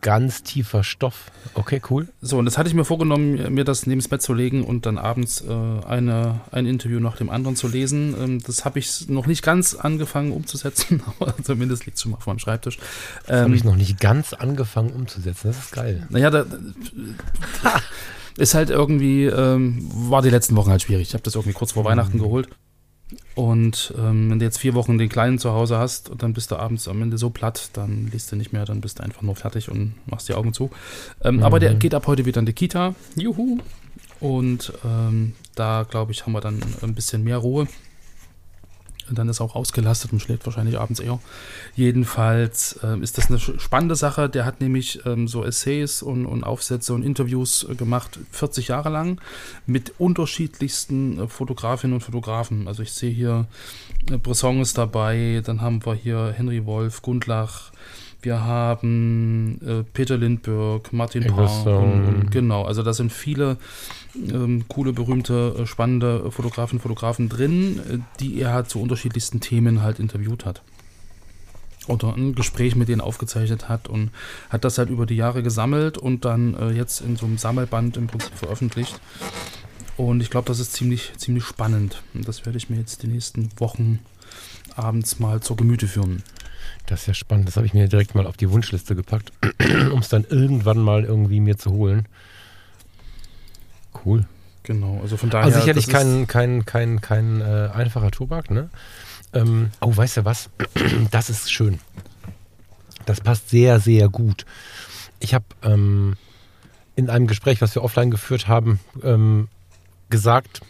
Speaker 2: ganz tiefer Stoff. Okay, cool.
Speaker 1: So, und das hatte ich mir vorgenommen, mir das neben das Bett zu legen und dann abends äh, eine, ein Interview nach dem anderen zu lesen. Ähm, das habe ich noch nicht ganz angefangen umzusetzen, aber zumindest liegt es schon mal auf meinem Schreibtisch.
Speaker 2: Das habe
Speaker 1: Ähm,
Speaker 2: ich noch nicht ganz angefangen umzusetzen. Das ist geil.
Speaker 1: Naja, da, ist halt irgendwie, ähm, war die letzten Wochen halt schwierig. Ich habe das irgendwie kurz vor Weihnachten geholt. Und ähm, wenn du jetzt vier Wochen den Kleinen zu Hause hast und dann bist du abends am Ende so platt, dann liest du nicht mehr, dann bist du einfach nur fertig und machst die Augen zu. Ähm, Aber der geht ab heute wieder in die Kita. Juhu. Und ähm, da, glaube ich, haben wir dann ein bisschen mehr Ruhe. Und dann ist er auch ausgelastet und schläft wahrscheinlich abends eher. Jedenfalls ähm, ist das eine spannende Sache. Der hat nämlich ähm, so Essays und, und Aufsätze und Interviews äh, gemacht, 40 Jahre lang, mit unterschiedlichsten äh, Fotografinnen und Fotografen. Also ich sehe hier äh, Bresson ist dabei, dann haben wir hier Henry Wolf, Gundlach, wir haben äh, Peter Lindbergh, Martin und, und genau, also da sind viele ähm, coole, berühmte, äh, spannende Fotografen, Fotografen drin, äh, die er halt zu unterschiedlichsten Themen halt interviewt hat. Oder ein Gespräch mit denen aufgezeichnet hat und hat das halt über die Jahre gesammelt und dann äh, jetzt in so einem Sammelband im Prinzip veröffentlicht. Und ich glaube, das ist ziemlich, ziemlich spannend. Und das werde ich mir jetzt die nächsten Wochen abends mal zur Gemüte führen.
Speaker 2: Das ist ja spannend. Das habe ich mir direkt mal auf die Wunschliste gepackt, um es dann irgendwann mal irgendwie mir zu holen. Cool.
Speaker 1: Genau, also von daher.
Speaker 2: Also sicherlich kein, kein, kein, kein äh, einfacher Tobak, ne? Ähm, oh, weißt du was? Das ist schön. Das passt sehr, sehr gut. Ich habe ähm, in einem Gespräch, was wir offline geführt haben, ähm, gesagt,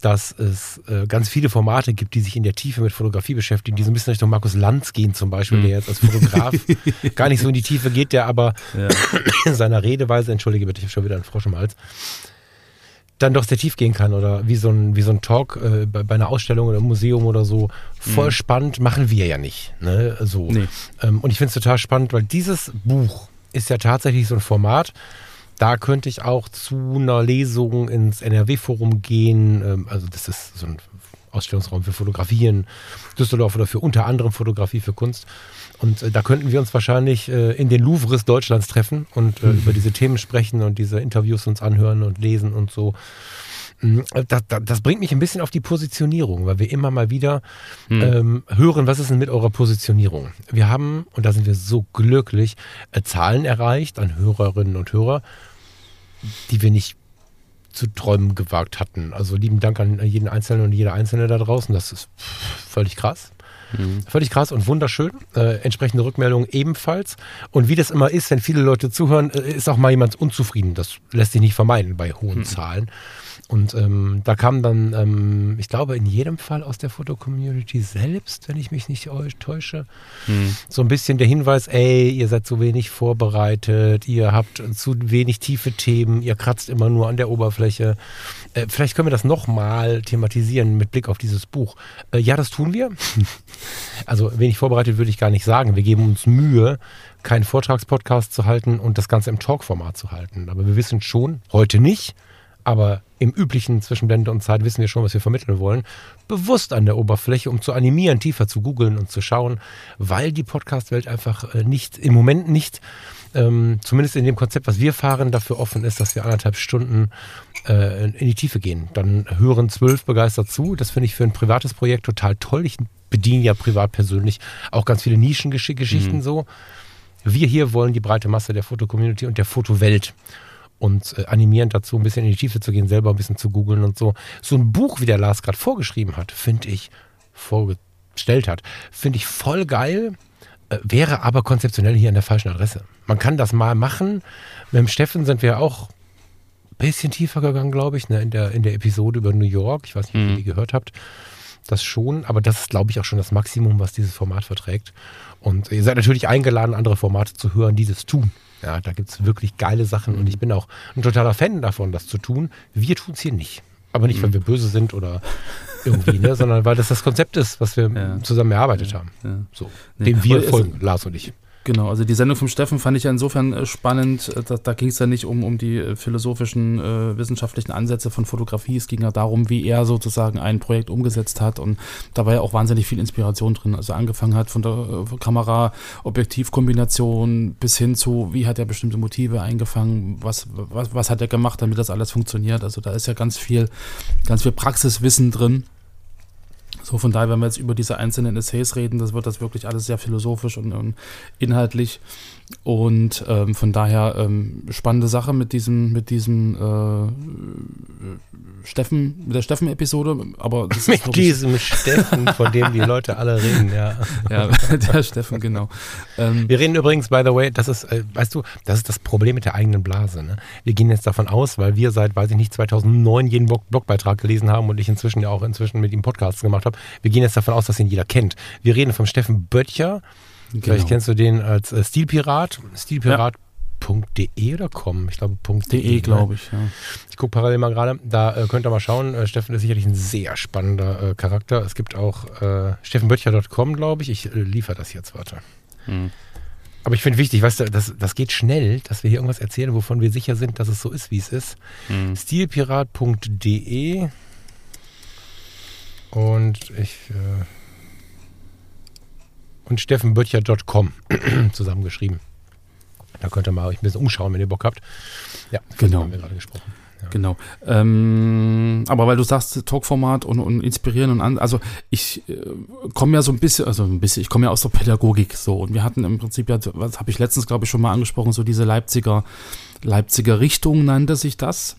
Speaker 2: dass es äh, ganz viele Formate gibt, die sich in der Tiefe mit Fotografie beschäftigen, die so ein bisschen Richtung Markus Lanz gehen zum Beispiel, mhm. der jetzt als Fotograf gar nicht so in die Tiefe geht, der aber ja. in seiner Redeweise, entschuldige bitte, ich habe schon wieder einen Frosch im Hals, dann doch sehr tief gehen kann oder wie so ein, wie so ein Talk äh, bei, bei, einer Ausstellung oder im Museum oder so. Voll mhm. spannend, machen wir ja nicht. Ne? So. Nee. Ähm, und ich finde es total spannend, weil dieses Buch ist ja tatsächlich so ein Format, da könnte ich auch zu einer Lesung ins NRW-Forum gehen. Ähm, also das ist so ein Ausstellungsraum für Fotografien, Düsseldorf oder für unter anderem Fotografie für Kunst. Und äh, da könnten wir uns wahrscheinlich äh, in den Louvres Deutschlands treffen und äh, mhm. über diese Themen sprechen und diese Interviews uns anhören und lesen und so. Mm, das, das, das, bringt mich ein bisschen auf die Positionierung, weil wir immer mal wieder mhm. ähm, hören, was ist denn mit eurer Positionierung? Wir haben, und da sind wir so glücklich, Zahlen erreicht an Hörerinnen und Hörer, die wir nicht zu träumen gewagt hatten. Also lieben Dank an jeden Einzelnen und jede Einzelne da draußen. Das ist völlig krass. Mhm. Völlig krass und wunderschön. Äh, entsprechende Rückmeldungen ebenfalls. Und wie das immer ist, wenn viele Leute zuhören, äh, ist auch mal jemand unzufrieden. Das lässt sich nicht vermeiden bei hohen mhm. Zahlen. Und ähm, da kam dann, ähm, ich glaube, in jedem Fall aus der Foto-Community selbst, wenn ich mich nicht täusche, hm. so ein bisschen der Hinweis, ey, ihr seid so wenig vorbereitet, ihr habt zu wenig tiefe Themen, ihr kratzt immer nur an der Oberfläche. Äh, vielleicht können wir das nochmal thematisieren mit Blick auf dieses Buch. Äh, ja, das tun wir. also wenig vorbereitet würde ich gar nicht sagen. Wir geben uns Mühe, keinen Vortragspodcast zu halten und das Ganze im Talk-Format zu halten. Aber wir wissen schon, heute nicht, aber im üblichen Zwischenblende und Zeit wissen wir schon, was wir vermitteln wollen, bewusst an der Oberfläche, um zu animieren, tiefer zu googeln und zu schauen, weil die Podcast-Welt einfach äh, nicht, im Moment nicht, ähm, zumindest in dem Konzept, was wir fahren, dafür offen ist, dass wir anderthalb Stunden äh, in die Tiefe gehen. Dann hören zwölf begeistert zu. Das finde ich für ein privates Projekt total toll. Ich bediene ja privat persönlich auch ganz viele Nischengeschichten mhm. so. Wir hier wollen die breite Masse der Fotocommunity und der Fotowelt und äh, animierend dazu, ein bisschen in die Tiefe zu gehen, selber ein bisschen zu googeln und so. So ein Buch, wie der Lars gerade vorgeschrieben hat, finde ich, vorgestellt hat, finde ich voll geil, äh, wäre aber konzeptionell hier an der falschen Adresse. Man kann das mal machen. Mit dem Steffen sind wir auch ein bisschen tiefer gegangen, glaube ich, ne, in, der, in der Episode über New York. Ich weiß nicht, ob ihr mhm. die gehört habt. Das schon, aber das ist, glaube ich, auch schon das Maximum, was dieses Format verträgt. Und ihr seid natürlich eingeladen, andere Formate zu hören, die das tun. Ja, da gibt es wirklich geile Sachen und ich bin auch ein totaler Fan davon, das zu tun. Wir tun es hier nicht. Aber nicht, weil wir böse sind oder irgendwie, ne, sondern weil das das Konzept ist, was wir ja. zusammen erarbeitet haben. Ja. So. Dem wir folgen, Lars und ich.
Speaker 1: Genau, also die Sendung vom Steffen fand ich ja insofern äh, spannend. Äh, da, da ging es ja nicht um, um die äh, philosophischen, äh, wissenschaftlichen Ansätze von Fotografie. Es ging ja darum, wie er sozusagen ein Projekt umgesetzt hat. Und da war ja auch wahnsinnig viel Inspiration drin. Also angefangen hat von der äh, Kamera-Objektiv-Kombination bis hin zu, wie hat er bestimmte Motive eingefangen, was, was, was hat er gemacht, damit das alles funktioniert. Also da ist ja ganz viel, ganz viel Praxiswissen drin. So, von daher, wenn wir jetzt über diese einzelnen Essays reden, das wird das wirklich alles sehr philosophisch und, und inhaltlich. Und ähm, von daher ähm, spannende Sache mit diesem, mit diesem äh, Steffen, mit der Steffen-Episode. Aber
Speaker 2: das mit diesem Steffen, von dem die Leute alle reden, ja.
Speaker 1: Ja, der Steffen, genau.
Speaker 2: Ähm, Wir reden übrigens, by the way, das ist, äh, weißt du, das ist das Problem mit der eigenen Blase. Ne? Wir gehen jetzt davon aus, weil wir seit, weiß ich nicht, 2009 jeden Blog Blogbeitrag gelesen haben und ich inzwischen ja auch inzwischen mit ihm Podcasts gemacht habe. Wir gehen jetzt davon aus, dass ihn jeder kennt. Wir reden vom Steffen Böttcher. Genau. Vielleicht kennst du den als äh, Stilpirat. Stilpirat.de ja. oder com? Ich glaube .de,
Speaker 1: .de glaube ich, ja.
Speaker 2: Ich gucke parallel mal gerade. Da äh, könnt ihr mal schauen. Äh, Steffen ist sicherlich ein sehr spannender äh, Charakter. Es gibt auch äh, steffenböttcher.com, glaube ich. Ich äh, liefere das jetzt, warte. Hm. Aber ich finde wichtig, weißt du, das, das geht schnell, dass wir hier irgendwas erzählen, wovon wir sicher sind, dass es so ist, wie es ist. Hm. Stilpirat.de und ich äh, und steffenböttcher.com zusammengeschrieben. Da könnt ihr mal euch ein bisschen umschauen, wenn ihr Bock habt.
Speaker 1: Ja, genau. haben wir gerade gesprochen. Ja. Genau. Ähm, aber weil du sagst, Talkformat und, und inspirieren und an, also ich äh, komme ja so ein bisschen, also ein bisschen, ich komme ja aus der Pädagogik so und wir hatten im Prinzip ja, was habe ich letztens glaube ich schon mal angesprochen, so diese Leipziger, Leipziger Richtung nannte sich das.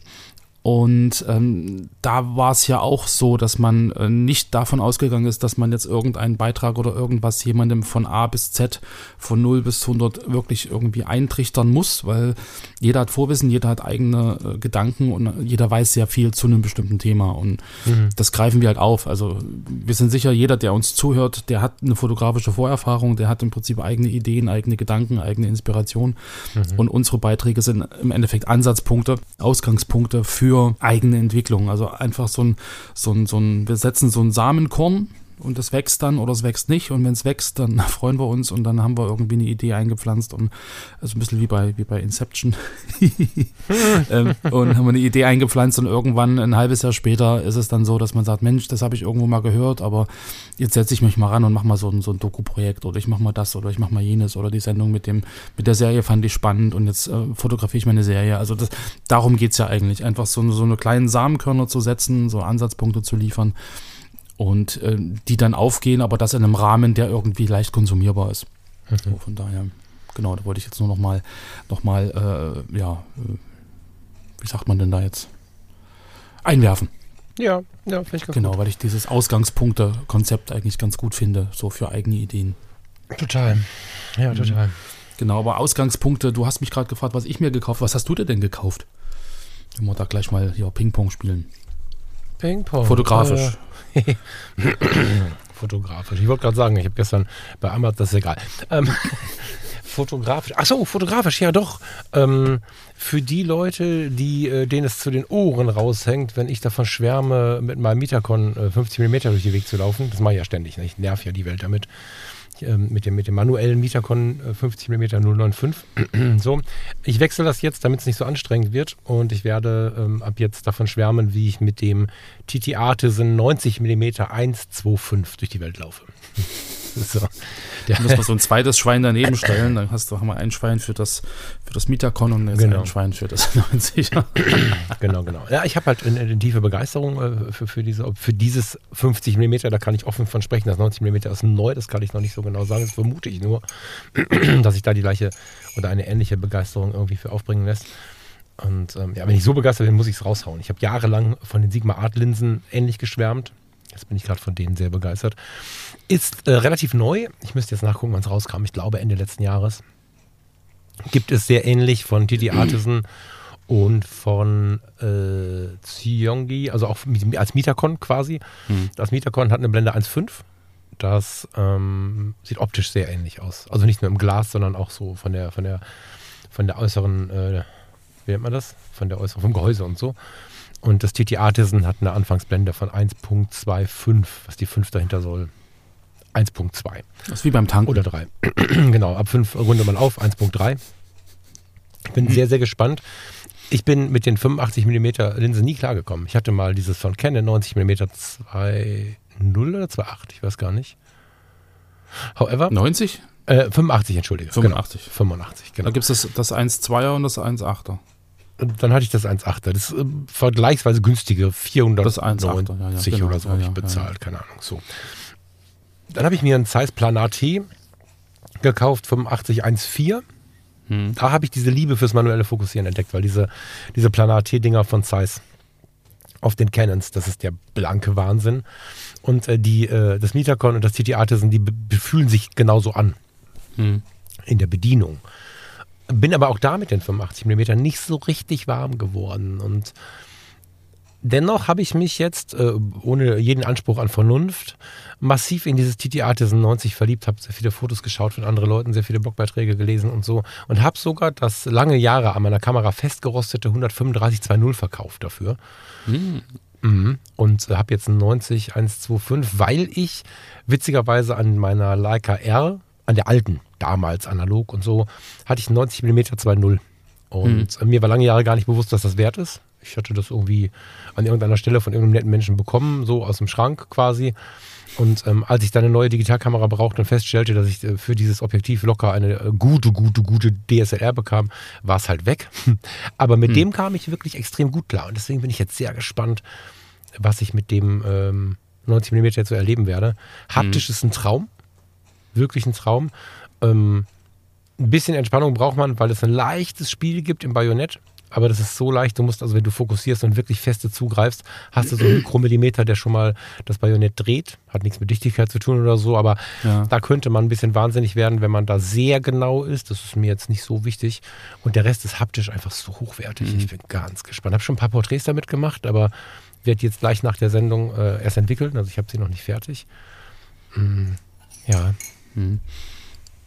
Speaker 1: Und ähm, da war es ja auch so, dass man äh, nicht davon ausgegangen ist, dass man jetzt irgendeinen Beitrag oder irgendwas jemandem von A bis Z, von 0 bis 100 wirklich irgendwie eintrichtern muss, weil jeder hat Vorwissen, jeder hat eigene äh, Gedanken und jeder weiß sehr viel zu einem bestimmten Thema. Und mhm. das greifen wir halt auf. Also wir sind sicher, jeder, der uns zuhört, der hat eine fotografische Vorerfahrung, der hat im Prinzip eigene Ideen, eigene Gedanken, eigene Inspiration. Mhm. Und unsere Beiträge sind im Endeffekt Ansatzpunkte, Ausgangspunkte für eigene Entwicklung. Also einfach so ein, so ein, so ein, wir setzen so ein Samenkorn und es wächst dann oder es wächst nicht. Und wenn es wächst, dann freuen wir uns und dann haben wir irgendwie eine Idee eingepflanzt und also ein bisschen wie bei, wie bei Inception. ähm, und haben wir eine Idee eingepflanzt und irgendwann ein halbes Jahr später ist es dann so, dass man sagt, Mensch, das habe ich irgendwo mal gehört, aber jetzt setze ich mich mal ran und mache mal so ein, so ein Doku-Projekt oder ich mache mal das oder ich mache mal jenes oder die Sendung mit dem, mit der Serie fand ich spannend und jetzt äh, fotografiere ich meine Serie. Also das, darum es ja eigentlich, einfach so, so eine kleinen Samenkörner zu setzen, so Ansatzpunkte zu liefern und äh, die dann aufgehen, aber das in einem Rahmen, der irgendwie leicht konsumierbar ist. Mhm. So, von daher, genau, da wollte ich jetzt nur noch mal, noch mal äh, ja, äh, wie sagt man denn da jetzt? Einwerfen.
Speaker 2: Ja, ja, finde ich
Speaker 1: ganz Genau, gut. weil ich dieses Ausgangspunkte-Konzept eigentlich ganz gut finde, so für eigene Ideen.
Speaker 2: Total. Ja, mhm. total.
Speaker 1: Genau, aber Ausgangspunkte, du hast mich gerade gefragt, was ich mir gekauft Was hast du dir denn gekauft? Wenn wir da gleich mal hier Ping-Pong spielen.
Speaker 2: Ping-Pong.
Speaker 1: Fotografisch.
Speaker 2: Äh, fotografisch. Ich wollte gerade sagen, ich habe gestern bei Amazon, das ist egal. Ähm, fotografisch. Achso, fotografisch, ja doch. Ähm, für die Leute, die, äh, denen es zu den Ohren raushängt, wenn ich davon schwärme, mit meinem Mitakon äh, 50 mm durch den Weg zu laufen, das mache ich ja ständig. Ne? Ich nerv ja die Welt damit. Ähm, mit, dem, mit dem manuellen Mitakon 50 mm 095. so, ich wechsle das jetzt, damit es nicht so anstrengend wird und ich werde ähm, ab jetzt davon schwärmen, wie ich mit dem TT Artisan 90 mm 125 durch die Welt laufe.
Speaker 1: so. Der muss man so ein zweites Schwein daneben stellen, dann hast du haben wir ein Schwein für das, für das Mieterkon und jetzt genau. ein Schwein für das 90er.
Speaker 2: genau, genau. Ja, ich habe halt eine, eine, tiefe Begeisterung äh, für, für, diese, für dieses 50 mm, da kann ich offen von sprechen. Das 90 mm ist neu, das kann ich noch nicht so genau sagen, das vermute ich nur, dass ich da die gleiche oder eine ähnliche Begeisterung irgendwie für aufbringen lässt. Und ähm, ja, wenn ich so begeistert bin, muss ich es raushauen. Ich habe jahrelang von den Sigma Art Linsen ähnlich geschwärmt. Jetzt bin ich gerade von denen sehr begeistert. Ist äh, relativ neu. Ich müsste jetzt nachgucken, wann es rauskam. Ich glaube Ende letzten Jahres. Gibt es sehr ähnlich von Didi Artisan und von äh, Zyongi, also auch als Mitakon quasi. Mhm. Das Mitakon hat eine Blende 1.5. Das ähm, sieht optisch sehr ähnlich aus. Also nicht nur im Glas, sondern auch so von der, von der, von der äußeren, äh, wie nennt man das? Von der äußeren, vom Gehäuse und so. Und das TT Artisan hat eine Anfangsblende von 1.25, was die 5 dahinter soll. 1.2.
Speaker 1: Das ist wie beim Tank.
Speaker 2: Oder 3. genau, ab 5 runde mal auf, 1.3. Ich bin hm. sehr, sehr gespannt. Ich bin mit den 85 mm Linsen nie klargekommen. Ich hatte mal dieses von Canon 90 mm 2.0 oder 2.8, ich weiß gar nicht.
Speaker 1: However. 90?
Speaker 2: Äh, 85, entschuldige.
Speaker 1: 85.
Speaker 2: Genau, 85,
Speaker 1: genau. Da gibt es das, das 1.2er und das 1.8er.
Speaker 2: Dann hatte ich das 1.8er. Das ist äh, vergleichsweise günstige 490
Speaker 1: ja, ja, genau,
Speaker 2: oder so habe ich bezahlt, keine Ahnung. So. Dann habe ich mir einen Zeiss Planar T gekauft, 8514. Hm. Da habe ich diese Liebe fürs manuelle Fokussieren entdeckt, weil diese, diese Planar T-Dinger von Zeiss auf den Canons, das ist der blanke Wahnsinn. Und äh, die, äh, das Metacon und das TT Artisan, die fühlen sich genauso an hm. in der Bedienung. Bin aber auch da mit den 85 mm nicht so richtig warm geworden. Und dennoch habe ich mich jetzt, äh, ohne jeden Anspruch an Vernunft, massiv in dieses TT Artisan 90 verliebt, habe sehr viele Fotos geschaut von anderen Leuten, sehr viele Blogbeiträge gelesen und so. Und habe sogar das lange Jahre an meiner Kamera festgerostete 135-2.0 verkauft dafür. Hm. Mhm. Und habe jetzt einen 90 125, weil ich witzigerweise an meiner Leica R, an der alten, damals analog und so, hatte ich einen 90 mm 2.0. Und mhm. mir war lange Jahre gar nicht bewusst, dass das wert ist. Ich hatte das irgendwie an irgendeiner Stelle von irgendeinem netten Menschen bekommen, so aus dem Schrank quasi. Und ähm, als ich dann eine neue Digitalkamera brauchte und feststellte, dass ich äh, für dieses Objektiv locker eine äh, gute, gute, gute DSLR bekam, war es halt weg. Aber mit hm. dem kam ich wirklich extrem gut klar. Und deswegen bin ich jetzt sehr gespannt, was ich mit dem ähm, 90 mm jetzt so erleben werde. Haptisch hm. ist ein Traum. Wirklich ein Traum. Ähm, ein bisschen Entspannung braucht man, weil es ein leichtes Spiel gibt im Bajonett. aber das ist so leicht. Du musst also, wenn du fokussierst und wirklich feste zugreifst, hast du so einen Mikromillimeter, der schon mal das Bajonett dreht. Hat nichts mit Dichtigkeit zu tun oder so, aber
Speaker 1: Ja.
Speaker 2: da könnte man ein bisschen wahnsinnig werden, wenn man da sehr genau ist. Das ist mir jetzt nicht so wichtig. Und der Rest ist haptisch einfach so hochwertig. Ich bin ganz gespannt. Habe schon ein paar Porträts damit gemacht, aber werde jetzt gleich nach der Sendung äh, erst entwickeln. Also ich habe sie noch nicht fertig. Mm, ja.
Speaker 1: Hm.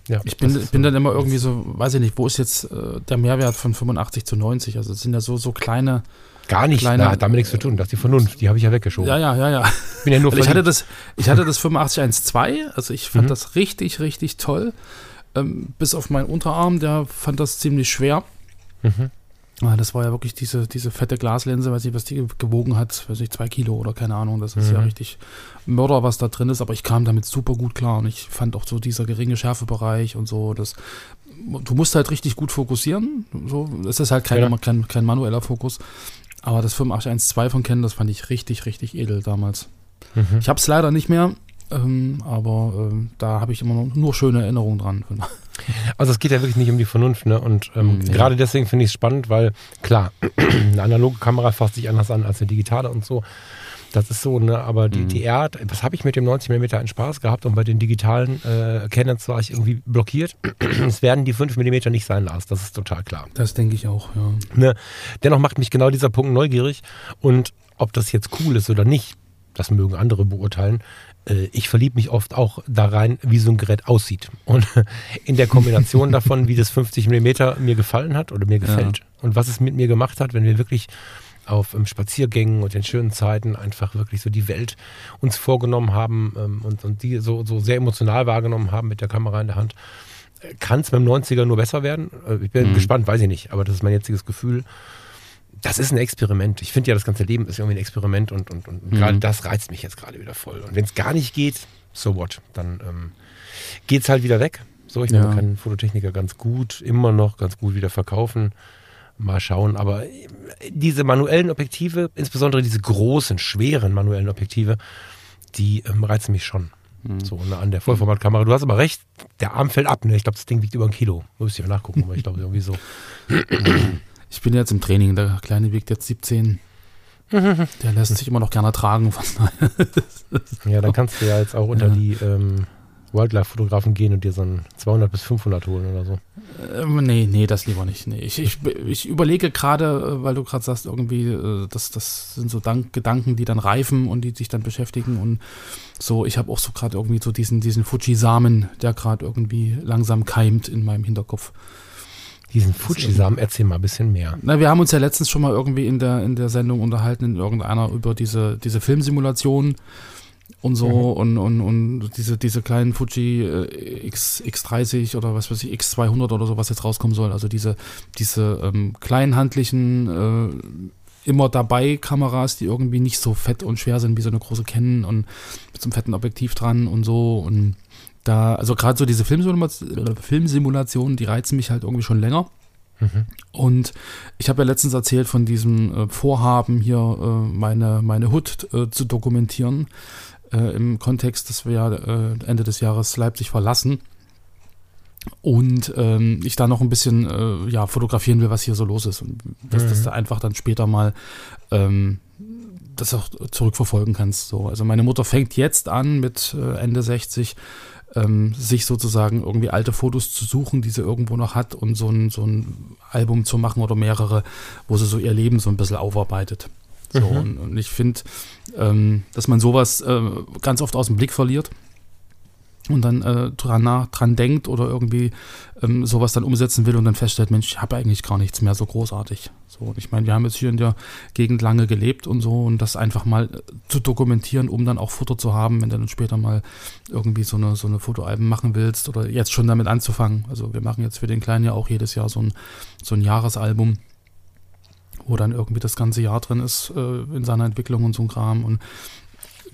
Speaker 2: Ja.
Speaker 1: Ich bin, bin
Speaker 2: so-
Speaker 1: dann immer irgendwie so, weiß ich nicht, wo ist jetzt äh, der Mehrwert von 85 zu 90? Also es sind ja so, so kleine.
Speaker 2: Gar nicht.
Speaker 1: kleine-
Speaker 2: Na, hat damit nichts zu tun. Das ist die Vernunft. Die habe ich ja weggeschoben.
Speaker 1: Ja, ja, ja, ja.
Speaker 2: Ich bin ja nur
Speaker 1: ich hatte das, ich hatte das 8512, also ich fand
Speaker 2: Mhm.
Speaker 1: das richtig, richtig toll. Ähm, bis auf meinen Unterarm, der fand das ziemlich schwer.
Speaker 2: Mhm.
Speaker 1: Ah, Das war ja wirklich diese, diese fette Glaslinse, weiß nicht, was die gewogen hat, weiß nicht, zwei Kilo oder keine Ahnung. Das ist ja
Speaker 2: Mhm.
Speaker 1: richtig Mörder, was da drin ist, aber ich kam damit super gut klar und ich fand auch so dieser geringe Schärfebereich und so, das, du musst halt richtig gut fokussieren. So, es ist halt kein,
Speaker 2: Ja.
Speaker 1: kein, kein manueller Fokus. Aber das 8512 von Canon, das fand ich richtig, richtig edel damals.
Speaker 2: Mhm.
Speaker 1: Ich habe es leider nicht mehr, ähm, aber ähm, da habe ich immer noch nur schöne Erinnerungen dran.
Speaker 2: Also es geht ja wirklich nicht um die Vernunft, ne? Und ähm,
Speaker 1: Nee.
Speaker 2: gerade deswegen finde ich es spannend, weil klar, eine analoge Kamera fasst sich anders an als eine digitale und so. Das ist so, ne? Aber die,
Speaker 1: Mhm.
Speaker 2: die R, was habe ich mit dem 90 mm einen Spaß gehabt und bei den digitalen äh, Canons war ich irgendwie blockiert. es werden die 5 mm nicht sein, Lars, das ist total klar.
Speaker 1: Das denke ich auch, ja.
Speaker 2: Ne? Dennoch macht mich genau dieser Punkt neugierig und ob das jetzt cool ist oder nicht, das mögen andere beurteilen. Äh, Ich verliebe mich oft auch da rein, wie so ein Gerät aussieht. Und in der Kombination davon, wie das 50 mm mir gefallen hat oder mir gefällt und was es mit mir gemacht hat, wenn wir wirklich auf ähm, Spaziergängen und in schönen Zeiten einfach wirklich so die Welt uns vorgenommen haben ähm, und, und die so, so sehr emotional wahrgenommen haben mit der Kamera in der Hand, kann es mit dem 90er nur besser werden? Äh, Ich bin
Speaker 1: Mhm.
Speaker 2: gespannt, weiß ich nicht, aber das ist mein jetziges Gefühl. Das ist ein Experiment. Ich finde ja, das ganze Leben ist irgendwie ein Experiment und, und, und
Speaker 1: Mhm.
Speaker 2: gerade das reizt mich jetzt gerade wieder voll. Und wenn es gar nicht geht, so what? Dann ähm, geht es halt wieder weg. So, ich meine,
Speaker 1: Ja.
Speaker 2: man kann Fototechniker ganz gut, immer noch ganz gut wieder verkaufen. Mal schauen. Aber äh, diese manuellen Objektive, insbesondere diese großen, schweren manuellen Objektive, die ähm, reizen mich schon.
Speaker 1: Mhm.
Speaker 2: So ne, an der Vollformatkamera. Du hast aber recht, der Arm fällt ab. Ne? Ich glaube, das Ding wiegt über ein Kilo. Muss ich mal nachgucken, aber ich glaube irgendwie so.
Speaker 1: Ich bin jetzt im Training, der Kleine wiegt jetzt 17. Der lässt sich immer noch gerne tragen.
Speaker 2: Ja, dann kannst du ja jetzt auch unter
Speaker 1: Ja.
Speaker 2: die ähm, Wildlife-Fotografen gehen und dir so ein 200 bis 500 holen oder so.
Speaker 1: Ähm, nee, nee, das lieber nicht. Nee. Ich, ich, ich überlege gerade, äh, weil du gerade sagst, irgendwie, äh, das, das sind so Dank Gedanken, die dann reifen und die sich dann beschäftigen. Und so, ich habe auch so gerade irgendwie so diesen, diesen Fuji-Samen, der gerade irgendwie langsam keimt in meinem Hinterkopf.
Speaker 2: Diesen Fujisamen, erzähl mal ein bisschen mehr.
Speaker 1: Na, wir haben uns ja letztens schon mal irgendwie in der, in der Sendung unterhalten, in irgendeiner, über diese, diese Filmsimulationen und so und, und, und diese, diese kleinen Fuji äh, X, X30 oder was weiß ich, X200 oder so, was jetzt rauskommen soll. Also diese, diese ähm, kleinhandlichen, äh, immer dabei Kameras, die irgendwie nicht so fett und schwer sind wie so eine große Canon und mit so einem fetten Objektiv dran und so und da, also gerade so diese Filmsimula- Filmsimulationen, die reizen mich halt irgendwie schon länger.
Speaker 2: Mhm.
Speaker 1: Und ich habe ja letztens erzählt von diesem äh, Vorhaben, hier äh, meine, meine Hood äh, zu dokumentieren, äh, im Kontext, dass wir ja äh, Ende des Jahres Leipzig verlassen. Und ähm, ich da noch ein bisschen äh, ja, fotografieren will, was hier so los ist. Und dass
Speaker 2: Mhm.
Speaker 1: das da einfach dann später mal ähm, das auch zurückverfolgen kannst. So. Also meine Mutter fängt jetzt an mit äh, Ende 60 ähm, sich sozusagen irgendwie alte Fotos zu suchen, die sie irgendwo noch hat und so ein, so ein Album zu machen oder mehrere, wo sie so ihr Leben so ein bisschen aufarbeitet. So,
Speaker 2: Mhm.
Speaker 1: und, und ich finde, ähm, dass man sowas äh, ganz oft aus dem Blick verliert und dann äh, dran, nach, dran denkt oder irgendwie ähm, sowas dann umsetzen will und dann feststellt, Mensch, ich habe eigentlich gar nichts mehr so großartig. So, und ich meine, wir haben jetzt hier in der Gegend lange gelebt und so und das einfach mal äh, zu dokumentieren, um dann auch Futter zu haben, wenn du dann später mal irgendwie so eine, so eine Fotoalben machen willst oder jetzt schon damit anzufangen. Also wir machen jetzt für den Kleinen ja auch jedes Jahr so ein, so ein Jahresalbum, wo dann irgendwie das ganze Jahr drin ist äh, in seiner Entwicklung und so ein Kram und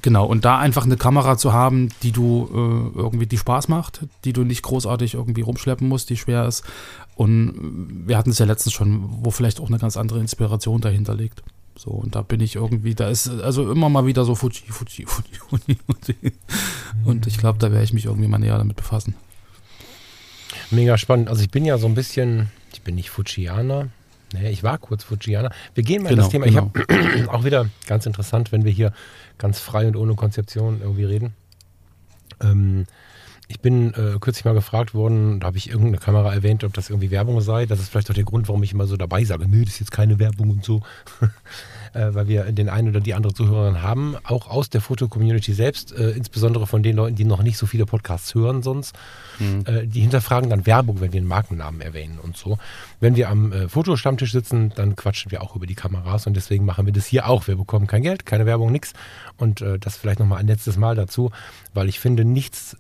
Speaker 1: Genau, und da einfach eine Kamera zu haben, die du äh, irgendwie, die Spaß macht, die du nicht großartig irgendwie rumschleppen musst, die schwer ist. Und wir hatten es ja letztens schon, wo vielleicht auch eine ganz andere Inspiration dahinter liegt. So, und da bin ich irgendwie, da ist also immer mal wieder so Fuji, Fuji, Fuji, Fuji, Fuji. Und ich glaube, da werde ich mich irgendwie mal näher damit befassen.
Speaker 2: Mega spannend. Also ich bin ja so ein bisschen, ich bin nicht Fujianer, Nee, ich war kurz Fujiana. Wir gehen mal
Speaker 1: Genau,
Speaker 2: in das Thema.
Speaker 1: genau.
Speaker 2: Ich habe auch wieder ganz interessant, wenn wir hier ganz frei und ohne Konzeption irgendwie reden. Ähm, ich bin äh, kürzlich mal gefragt worden, da habe ich irgendeine Kamera erwähnt, ob das irgendwie Werbung sei. Das ist vielleicht auch der Grund, warum ich immer so dabei sage, nee, das ist jetzt keine Werbung und so. äh, weil wir den einen oder die andere Zuhörerin haben, auch aus der Foto-Community selbst, äh, insbesondere von den Leuten, die noch nicht so viele Podcasts hören sonst. Äh, die hinterfragen dann Werbung, wenn wir einen Markennamen erwähnen und so. Wenn wir am äh, Fotostammtisch sitzen, dann quatschen wir auch über die Kameras und deswegen machen wir das hier auch. Wir bekommen kein Geld, keine Werbung, nichts. Und äh, das vielleicht nochmal ein letztes Mal dazu, weil ich finde nichts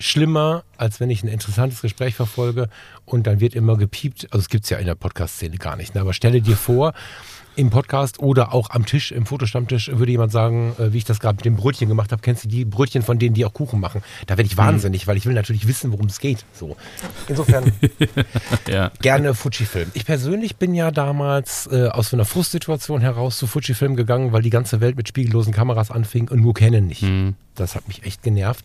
Speaker 2: schlimmer, als wenn ich ein interessantes Gespräch verfolge und dann wird immer gepiept. Also es gibt es ja in der Podcast-Szene gar nicht. Ne? Aber stelle dir vor, im Podcast oder auch am Tisch, im Fotostammtisch, würde jemand sagen, äh, wie ich das gerade mit dem Brötchen gemacht habe, kennst du die Brötchen von denen, die auch Kuchen machen? Da werde ich wahnsinnig, weil ich will natürlich wissen, worum es geht. So. Insofern
Speaker 1: Ja.
Speaker 2: gerne Fujifilm. Ich persönlich bin ja damals äh, aus so einer Frustsituation heraus zu Fujifilm gegangen, weil die ganze Welt mit spiegellosen Kameras anfing und nur Canon nicht.
Speaker 1: Mhm.
Speaker 2: Das hat mich echt genervt.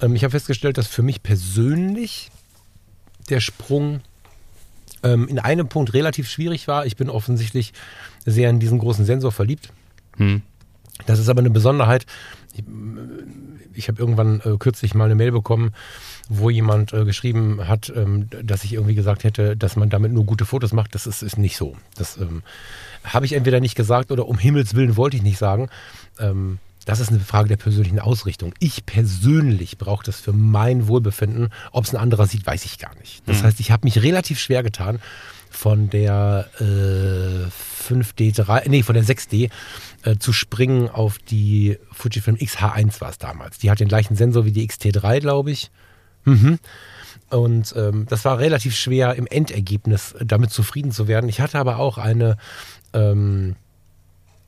Speaker 2: Ähm, ich habe festgestellt, dass für mich persönlich der Sprung ähm, in einem Punkt relativ schwierig war. Ich bin offensichtlich sehr in diesen großen Sensor verliebt.
Speaker 1: Hm.
Speaker 2: Das ist aber eine Besonderheit. Ich, ich habe irgendwann äh, kürzlich mal eine Mail bekommen, wo jemand äh, geschrieben hat, ähm, dass ich irgendwie gesagt hätte, dass man damit nur gute Fotos macht. Das ist, ist nicht so. Das ähm, habe ich entweder nicht gesagt oder um Himmels Willen wollte ich nicht sagen. Ähm, das ist eine Frage der persönlichen Ausrichtung. Ich persönlich brauche das für mein Wohlbefinden. Ob es ein anderer sieht, weiß ich gar nicht. Das heißt, ich habe mich relativ schwer getan, von der äh, 5D3, nee, von der 6D äh, zu springen auf die Fujifilm XH1 war es damals. Die hat den gleichen Sensor wie die XT3, glaube ich. Mhm. Und ähm, das war relativ schwer im Endergebnis damit zufrieden zu werden. Ich hatte aber auch eine ähm,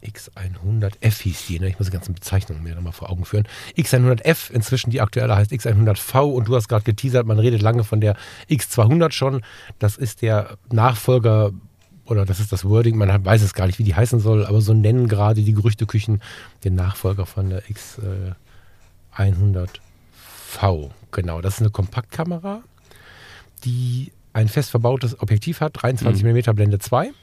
Speaker 2: X100F hieß die, ne? ich muss die ganzen Bezeichnungen mir nochmal vor Augen führen. X100F, inzwischen die aktuelle heißt X100V und du hast gerade geteasert, man redet lange von der X200 schon. Das ist der Nachfolger oder das ist das Wording, man weiß es gar nicht, wie die heißen soll, aber so nennen gerade die Gerüchteküchen den Nachfolger von der X100V. Genau, das ist eine Kompaktkamera, die ein fest verbautes Objektiv hat, 23 mm Blende 2 m,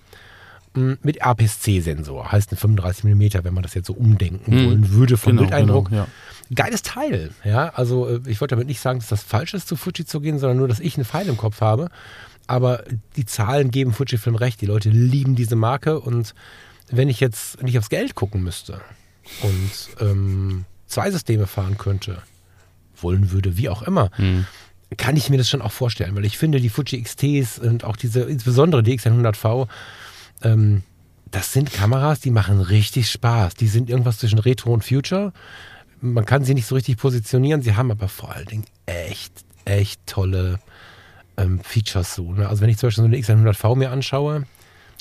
Speaker 2: mit APS-C-Sensor, heißt eine 35 mm, wenn man das jetzt so umdenken
Speaker 1: Mhm.
Speaker 2: wollen würde vom
Speaker 1: Genau,
Speaker 2: Bildeindruck.
Speaker 1: genau, ja.
Speaker 2: Geiles Teil, ja. Also äh, ich wollte damit nicht sagen, dass das falsch ist, zu Fuji zu gehen, sondern nur, dass ich einen Pfeil im Kopf habe. Aber die Zahlen geben Fujifilm recht. Die Leute lieben diese Marke und wenn ich jetzt nicht aufs Geld gucken müsste und ähm, zwei Systeme fahren könnte, wollen würde, wie auch immer,
Speaker 1: Hm.
Speaker 2: kann ich mir das schon auch vorstellen, weil ich finde, die Fuji XTs und auch diese, insbesondere die X100V, ähm, das sind Kameras, die machen richtig Spaß. Die sind irgendwas zwischen Retro und Future. Man kann sie nicht so richtig positionieren, sie haben aber vor allen Dingen echt, echt tolle ähm, Features so. Ne? Also wenn ich zum Beispiel so eine X100V mir anschaue,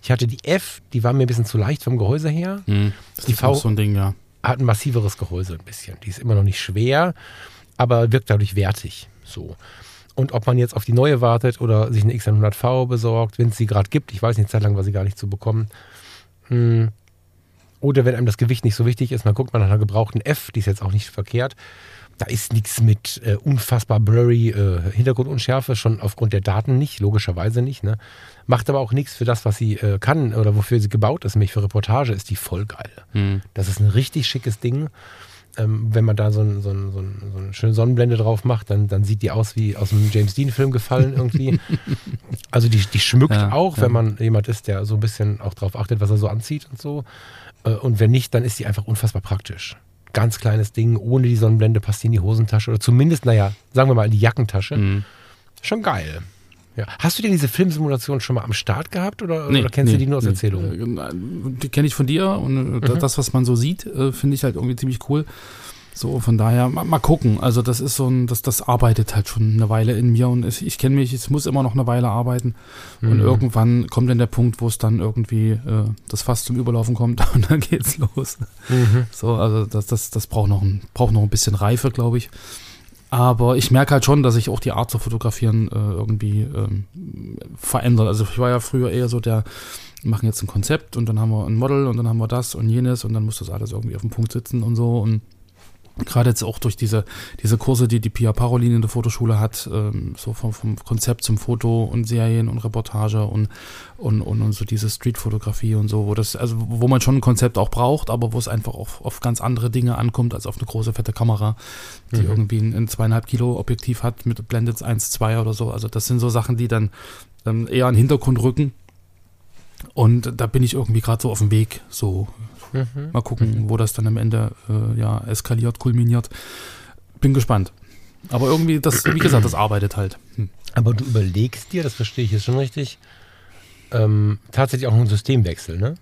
Speaker 2: ich hatte die F, die war mir ein bisschen zu leicht vom Gehäuse her
Speaker 1: Hm. Das
Speaker 2: Die
Speaker 1: ist
Speaker 2: V-
Speaker 1: so ein Ding, ja.
Speaker 2: hat ein massiveres Gehäuse ein bisschen. Die ist immer noch nicht schwer, aber wirkt dadurch wertig. So. Und ob man jetzt auf die neue wartet oder sich eine X100V besorgt, wenn es sie gerade gibt, ich weiß nicht, Zeit lang war sie gar nicht zu bekommen. Hm. Oder wenn einem das Gewicht nicht so wichtig ist, man guckt mal nach einer gebrauchten F, die ist jetzt auch nicht verkehrt. Da ist nichts mit äh, unfassbar blurry äh, Hintergrundunschärfe, schon aufgrund der Daten nicht, logischerweise nicht. Ne? Macht aber auch nichts für das, was sie äh, kann oder wofür sie gebaut ist, nämlich für Reportage ist die voll geil.
Speaker 1: Hm.
Speaker 2: Das ist ein richtig schickes Ding. Ähm, wenn man da so, ein, so, ein, so, ein, so eine schöne Sonnenblende drauf macht, dann, dann sieht die aus wie aus einem James Dean-Film gefallen irgendwie. also die, die schmückt
Speaker 1: Ja,
Speaker 2: auch,
Speaker 1: ja.
Speaker 2: wenn man jemand ist, der so ein bisschen auch drauf achtet, was er so anzieht und so. Äh, und wenn nicht, dann ist die einfach unfassbar praktisch. Ganz kleines Ding, ohne die Sonnenblende passt die in die Hosentasche oder zumindest, naja, sagen wir mal in die Jackentasche.
Speaker 1: Hm.
Speaker 2: Schon geil. Ja. Hast du denn diese Filmsimulation schon mal am Start gehabt oder,
Speaker 1: Nee,
Speaker 2: oder kennst du
Speaker 1: nee,
Speaker 2: die nur aus
Speaker 1: nee.
Speaker 2: Erzählungen?
Speaker 1: Äh, Die kenne ich von dir und äh,
Speaker 2: Mhm.
Speaker 1: das, was man so sieht, äh, finde ich halt irgendwie ziemlich cool. So, von daher, mal, mal gucken. Also, das ist so ein, das, das arbeitet halt schon eine Weile in mir und ich kenne mich, es muss immer noch eine Weile arbeiten. Und
Speaker 2: Mhm.
Speaker 1: irgendwann kommt dann der Punkt, wo es dann irgendwie äh, das Fass zum Überlaufen kommt und dann geht's los.
Speaker 2: Mhm.
Speaker 1: So, also das, das, das braucht noch ein, braucht noch ein bisschen Reife, glaube ich. Aber ich merke halt schon, dass sich auch die Art zu fotografieren äh, irgendwie ähm, verändert. Also ich war ja früher eher so der, wir machen jetzt ein Konzept und dann haben wir ein Model und dann haben wir das und jenes und dann muss das alles irgendwie auf dem Punkt sitzen und so. Und gerade jetzt auch durch diese, diese Kurse, die die Pia Parolin in der Fotoschule hat, ähm, so vom, vom Konzept zum Foto und Serien und Reportage und, und, und, und so diese Streetfotografie und so, wo das, also wo man schon ein Konzept auch braucht, aber wo es einfach auf, auf ganz andere Dinge ankommt als auf eine große fette Kamera, die mhm. irgendwie ein, ein zweieinhalb Kilo Objektiv hat mit Blended 1, 2 oder so. Also das sind so Sachen, die dann ähm, eher in den Hintergrund rücken. Und da bin ich irgendwie gerade so auf dem Weg, so Mhm. Mal gucken, mhm. wo das dann am Ende äh, ja, eskaliert, kulminiert. Bin gespannt. Aber irgendwie, das, wie gesagt, das arbeitet halt. Hm.
Speaker 2: Aber du überlegst dir, das verstehe ich jetzt schon richtig, ähm, tatsächlich auch einen Systemwechsel, ne?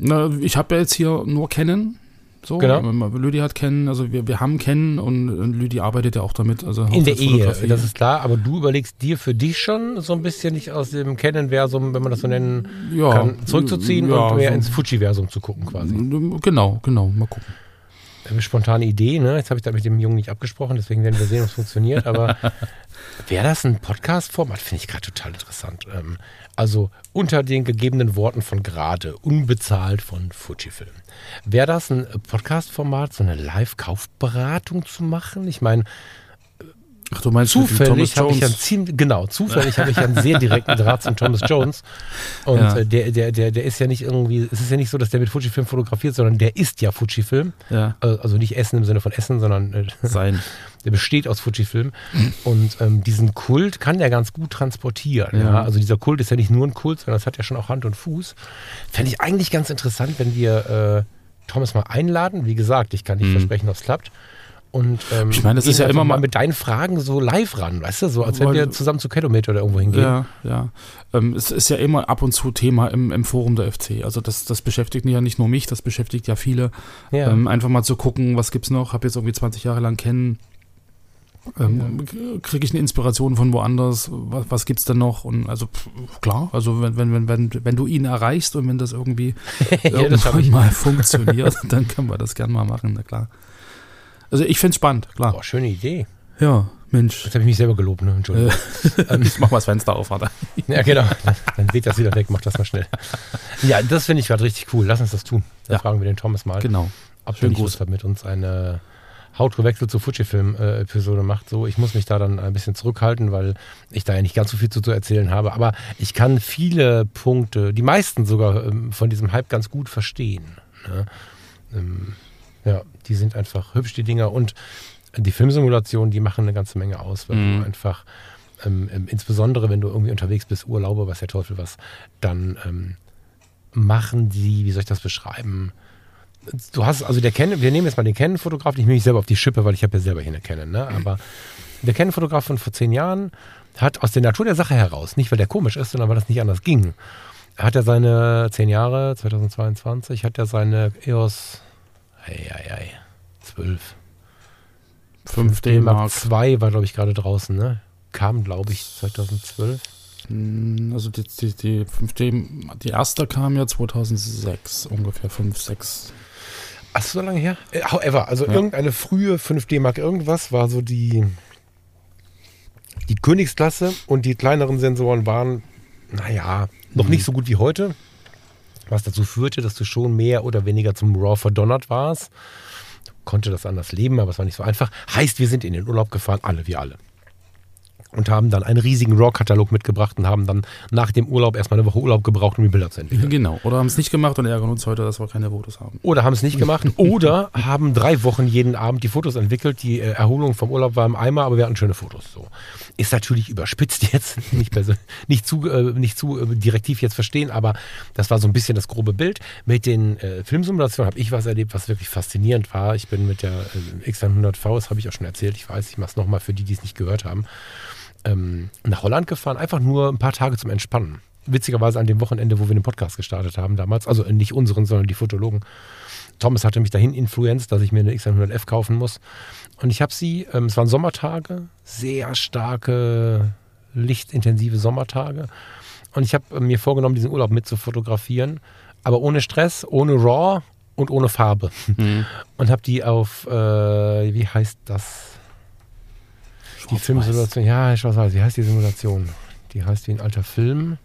Speaker 1: Na, ich habe ja jetzt hier nur Canon so, genau. Lüdi hat kennen, also wir, wir haben kennen und, und Lüdi arbeitet ja auch damit. Also
Speaker 2: In der Ehe, das ist klar, aber du überlegst dir für dich schon so ein bisschen nicht aus dem Kennen-Versum, wenn man das so nennen ja, kann, zurückzuziehen ja, und mehr so ins Fuji-Versum zu gucken quasi.
Speaker 1: Genau, genau, mal gucken.
Speaker 2: Eine spontane Idee, ne? Jetzt habe ich da mit dem Jungen nicht abgesprochen, deswegen werden wir sehen, ob es funktioniert, aber wäre das ein Podcast-Format? Finde ich gerade total interessant. Ähm, also unter den gegebenen Worten von gerade, unbezahlt von Fujifilm. Wäre das ein Podcast-Format, so eine Live-Kaufberatung zu machen? Ich meine, Ach, du meinst zufällig habe ich einen ziemlich, genau, zufällig habe ich einen sehr direkten Draht zum Thomas Jones. Und ja. Äh, der, der, der, der ist ja nicht irgendwie, es ist ja nicht so, dass der mit Fujifilm fotografiert, sondern der ist ja Fujifilm. Ja. Äh, also nicht Essen im Sinne von Essen, sondern äh, sein. Der besteht aus Fujifilm. Mhm. Und ähm, diesen Kult kann der ganz gut transportieren. Ja. ja. Also dieser Kult ist ja nicht nur ein Kult, sondern es hat ja schon auch Hand und Fuß. Fände ich eigentlich ganz interessant, wenn wir äh, Thomas mal einladen. Wie gesagt, ich kann nicht mhm. versprechen, ob es klappt. Und ähm,
Speaker 1: ich meine, das ist ja immer mal
Speaker 2: mit deinen Fragen so live ran, weißt du, so als wenn wir zusammen zu Kilometer oder irgendwo hingehen.
Speaker 1: Ja, ja. Ähm, es ist ja immer ab und zu Thema im, im Forum der FC. Also das, das beschäftigt ja nicht nur mich, das beschäftigt ja viele. Ja. Ähm, einfach mal zu gucken, was gibt's noch. Habe jetzt irgendwie 20 Jahre lang kennen. Ähm, ja. Kriege ich eine Inspiration von woanders? Was, was gibt's denn noch? Und also klar, also wenn, wenn, wenn, wenn, wenn du ihn erreichst und wenn das irgendwie ja, irgendwann das mal funktioniert, dann können wir das gerne mal machen, na klar. Also ich finde es spannend, klar.
Speaker 2: Boah, schöne Idee.
Speaker 1: Ja, Mensch.
Speaker 2: Jetzt habe ich mich selber gelobt, ne? Entschuldigung.
Speaker 1: ähm, ich mach mal das Fenster auf, warte.
Speaker 2: ja, genau. Dann weht das wieder weg, mach das mal schnell. Ja, das finde ich gerade richtig cool. Lass uns das tun. Dann ja. fragen wir den Thomas mal.
Speaker 1: Genau.
Speaker 2: Ob er Lust hat, mit uns eine Hautwechsel zu Fujifilm-Episode macht. So, ich muss mich da dann ein bisschen zurückhalten, weil ich da ja nicht ganz so viel zu, zu erzählen habe. Aber ich kann viele Punkte, die meisten sogar ähm, von diesem Hype ganz gut verstehen. Ne? Ähm, ja, die sind einfach hübsch, die Dinger. Und die Filmsimulationen, die machen eine ganze Menge aus, weil mhm. du einfach, ähm, ähm, insbesondere wenn du irgendwie unterwegs bist, Urlaube, was der Teufel was, dann ähm, machen die, wie soll ich das beschreiben? Du hast, also der Canon, wir nehmen jetzt mal den Canon-Fotograf, ich nehme mich selber auf die Schippe, weil ich habe ja selber hier eine Canon, ne? aber der Canon-Fotograf von vor zehn Jahren hat aus der Natur der Sache heraus, nicht weil der komisch ist, sondern weil das nicht anders ging, hat er seine zehn Jahre, 2022, hat er seine EOS Eieiei. 12. 5D Mark 2 war, glaube ich, gerade draußen, ne? Kam, glaube ich, 2012.
Speaker 1: Hm, also die, die, die 5D, die erste kam ja 2006, ungefähr 5, 6.
Speaker 2: Ach, so lange her? Äh, however, also ja. irgendeine frühe 5D Mark irgendwas war so die, die Königsklasse und die kleineren Sensoren waren, naja, noch mhm. nicht so gut wie heute was dazu führte, dass du schon mehr oder weniger zum Raw verdonnert warst. Konnte das anders leben, aber es war nicht so einfach. Heißt, wir sind in den Urlaub gefahren, alle, wir alle und haben dann einen riesigen RAW-Katalog mitgebracht und haben dann nach dem Urlaub erstmal eine Woche Urlaub gebraucht, um die Bilder zu entwickeln.
Speaker 1: Genau. Oder haben es nicht gemacht und ärgern uns heute, dass wir keine Fotos haben.
Speaker 2: Oder haben es nicht gemacht oder haben drei Wochen jeden Abend die Fotos entwickelt. Die äh, Erholung vom Urlaub war im Eimer, aber wir hatten schöne Fotos. So. Ist natürlich überspitzt jetzt, nicht, nicht zu, äh, nicht zu äh, direktiv jetzt verstehen, aber das war so ein bisschen das grobe Bild. Mit den äh, Filmsimulationen habe ich was erlebt, was wirklich faszinierend war. Ich bin mit der äh, X100V, das habe ich auch schon erzählt, ich weiß, ich mache es nochmal für die, die es nicht gehört haben ähm, nach Holland gefahren, einfach nur ein paar Tage zum Entspannen. Witzigerweise an dem Wochenende, wo wir den Podcast gestartet haben damals, also nicht unseren, sondern die Fotologen. Thomas hatte mich dahin influenzt, dass ich mir eine X100F kaufen muss. Und ich habe sie, ähm, es waren Sommertage, sehr starke, lichtintensive Sommertage. Und ich habe äh, mir vorgenommen, diesen Urlaub mit zu fotografieren, aber ohne Stress, ohne RAW und ohne Farbe. Mhm. Und habe die auf, äh, wie heißt das? Die Filmsimulation, ja, ich weiß, wie heißt die Simulation? Die heißt wie ein alter Film.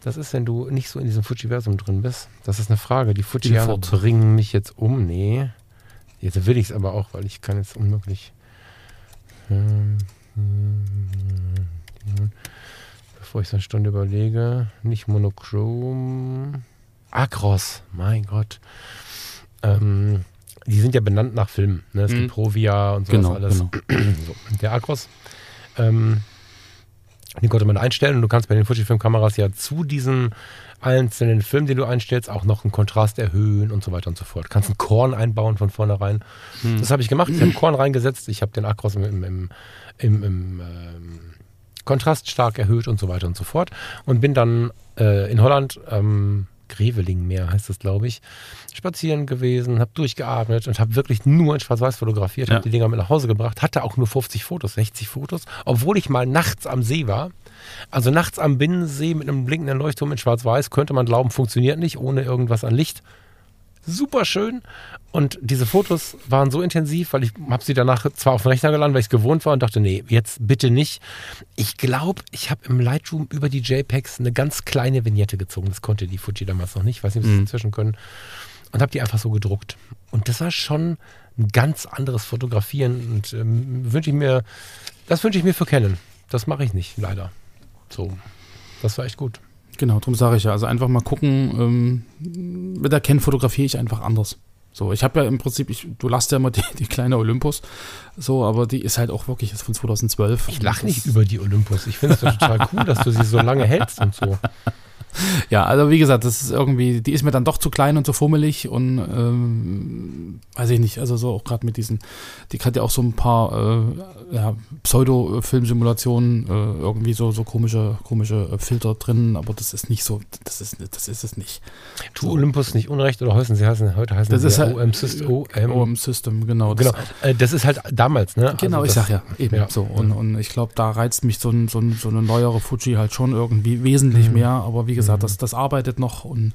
Speaker 2: das ist, wenn du nicht so in diesem Fujiversum drin bist? Das ist eine Frage. Die Fujianer bringen mich jetzt um. Nee. Jetzt will ich es aber auch, weil ich kann jetzt unmöglich. Ähm, Bevor ich so eine Stunde überlege, nicht monochrom. Acros, mein Gott. Ähm, die sind ja benannt nach Filmen. Ne? Es
Speaker 1: Mhm.
Speaker 2: gibt Provia und sowas
Speaker 1: Genau,
Speaker 2: alles.
Speaker 1: genau.
Speaker 2: So, der Acros, ähm, den konnte man einstellen und du kannst bei den Fujifilm-Kameras ja zu diesem einzelnen Film, den du einstellst, auch noch einen Kontrast erhöhen und so weiter und so fort. Du kannst einen Korn einbauen von vornherein.
Speaker 1: Hm.
Speaker 2: Das habe ich gemacht. Ich habe Korn reingesetzt. Ich habe den Acros im, im, im, im, im ähm, Kontrast stark erhöht und so weiter und so fort. Und bin dann äh, in Holland, ähm, Grevelingmeer heißt das, glaube ich, spazieren gewesen, habe durchgeatmet und habe wirklich nur in Schwarz-Weiß fotografiert,
Speaker 1: Ja.
Speaker 2: habe die Dinger mit nach Hause gebracht, hatte auch nur 50 Fotos, 60 Fotos, obwohl ich mal nachts am See war. Also nachts am Binnensee mit einem blinkenden Leuchtturm in Schwarz-Weiß könnte man glauben, funktioniert nicht ohne irgendwas an Licht. Super schön. Und diese Fotos waren so intensiv, weil ich habe sie danach zwar auf den Rechner geladen, weil ich es gewohnt war und dachte, nee, jetzt bitte nicht. Ich glaube, ich habe im Lightroom über die JPEGs eine ganz kleine Vignette gezogen. Das konnte die Fuji damals noch nicht. Ich weiß nicht, ob sie
Speaker 1: Mhm.
Speaker 2: inzwischen können. Und habe die einfach so gedruckt. Und das war schon ein ganz anderes Fotografieren. Und ähm, wünsche ich mir, das wünsche ich mir für Canon. Das mache ich nicht, leider. So. Das war echt gut.
Speaker 1: Genau, darum sage ich ja. Also einfach mal gucken. Ähm, mit der Ken fotografiere ich einfach anders. So, ich habe ja im Prinzip, ich, du lachst ja immer die, die kleine Olympus, so, aber die ist halt auch wirklich ist von 2012.
Speaker 2: Ich lache nicht über die Olympus. Ich finde es total cool, dass du sie so lange hältst und so.
Speaker 1: Ja, also wie gesagt, das ist irgendwie, die ist mir dann doch zu klein und zu fummelig und ähm, weiß ich nicht, also so auch gerade mit diesen, die hat ja auch so ein paar äh, ja, Pseudo-Filmsimulationen, äh, irgendwie so, so komische, komische äh, Filter drin, aber das ist nicht so, das ist, das ist es nicht.
Speaker 2: Tu Olympus nicht unrecht oder heißen sie heißen, heute heißen
Speaker 1: Das
Speaker 2: sie
Speaker 1: ist halt
Speaker 2: OM System. OM.
Speaker 1: OM System, genau. Das,
Speaker 2: Genau. Äh, Das ist halt damals, ne?
Speaker 1: Genau,
Speaker 2: Also
Speaker 1: ich
Speaker 2: das-
Speaker 1: sag ja, eben
Speaker 2: ja.
Speaker 1: so. Und, und ich glaube, da reizt mich so, ein, so, ein, so eine neuere Fuji halt schon irgendwie wesentlich
Speaker 2: Mhm.
Speaker 1: mehr. Aber wie gesagt,
Speaker 2: Mhm.
Speaker 1: das, das arbeitet noch und